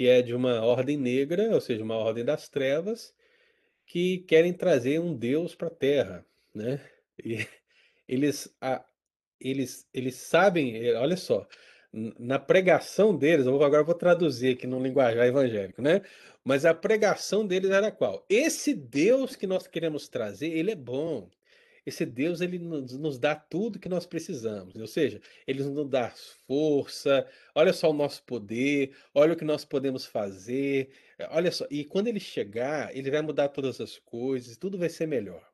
S1: que é de uma ordem negra, ou seja, uma ordem das trevas, que querem trazer um Deus para a Terra, né? E eles, a, eles, eles sabem, olha só, na pregação deles, eu vou, agora eu vou traduzir aqui no linguajar evangélico, né? Mas a pregação deles era qual? Esse Deus que nós queremos trazer, ele é bom esse Deus ele nos, dá tudo que nós precisamos, ou seja, ele nos dá força, olha só o nosso poder, olha o que nós podemos fazer, eh, olha só, e quando ele chegar, ele vai mudar todas as coisas, tudo vai ser melhor.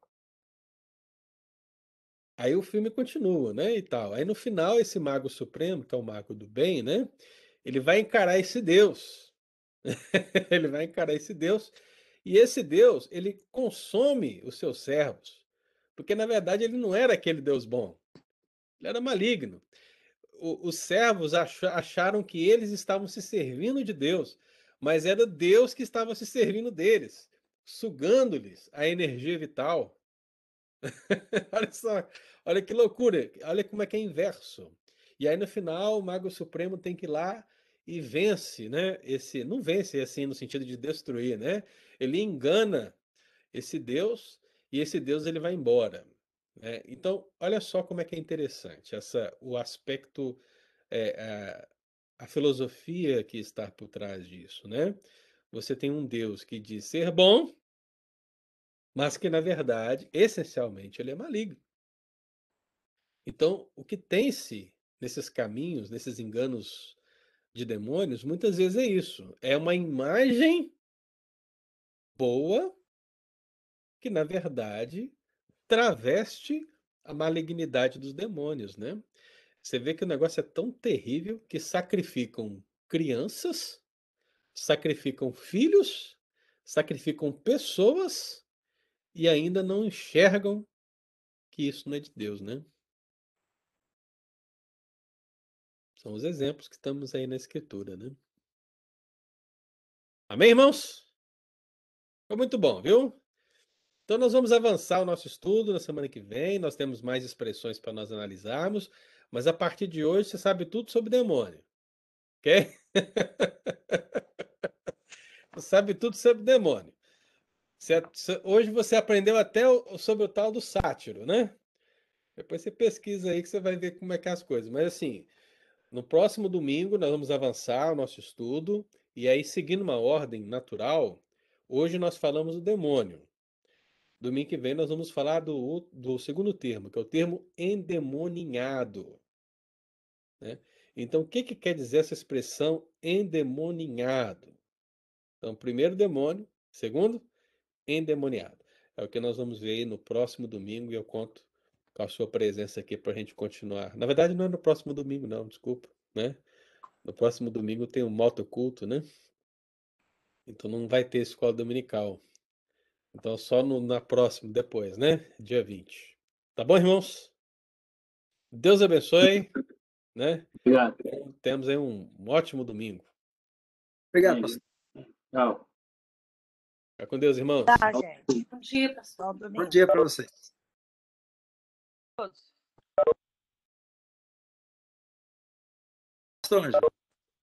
S1: Aí o filme continua, né, e tal. Aí no final esse mago supremo, que é o mago do bem, né, ele vai encarar esse Deus. ele vai encarar esse Deus, e esse Deus, ele consome os seus servos. Porque, na verdade, ele não era aquele Deus bom. Ele era maligno. O, os servos acharam que eles estavam se servindo de Deus, mas era Deus que estava se servindo deles, sugando-lhes a energia vital. olha só, olha que loucura, olha como é que é inverso. E aí no final o Mago Supremo tem que ir lá e vence, né? Esse não vence assim no sentido de destruir, né? Ele engana esse Deus e esse Deus ele vai embora. Né? Então, olha só como é que é interessante essa, o aspecto, é, a, a filosofia que está por trás disso. Né? Você tem um Deus que diz ser bom, mas que, na verdade, essencialmente, ele é maligno. Então, o que tem-se nesses caminhos, nesses enganos de demônios, muitas vezes é isso. É uma imagem boa que, na verdade, traveste a malignidade dos demônios, né? Você vê que o negócio é tão terrível que sacrificam crianças, sacrificam filhos, sacrificam pessoas e ainda não enxergam que isso não é de Deus, né? São os exemplos que estamos aí na escritura, né? Amém, irmãos? Foi muito bom, viu? Então nós vamos avançar o nosso estudo na semana que vem, nós temos mais expressões para nós analisarmos, mas a partir de hoje você sabe tudo sobre demônio. OK? você sabe tudo sobre demônio. hoje você aprendeu até sobre o tal do sátiro, né? Depois você pesquisa aí que você vai ver como é que é as coisas. Mas assim, no próximo domingo nós vamos avançar o nosso estudo e aí seguindo uma ordem natural, hoje nós falamos do demônio. Domingo que vem nós vamos falar do, do segundo termo, que é o termo endemoninhado. Né? Então, o que, que quer dizer essa expressão endemoninhado? Então, primeiro demônio, segundo, endemoniado. É o que nós vamos ver aí no próximo domingo e eu conto com a sua presença aqui para a gente continuar. Na verdade, não é no próximo domingo, não, desculpa. Né? No próximo domingo tem o um motoculto, né? Então não vai ter escola dominical. Então, só no, na próxima, depois, né? Dia 20. Tá bom, irmãos? Deus abençoe. Né?
S2: Obrigado.
S1: Temos aí um, um ótimo domingo.
S5: Obrigado, pastor.
S2: Tchau.
S1: Fica com Deus, irmãos.
S6: Tá, gente.
S4: Bom dia, pessoal.
S5: Bom dia para vocês.
S6: Todos.
S5: Pastor.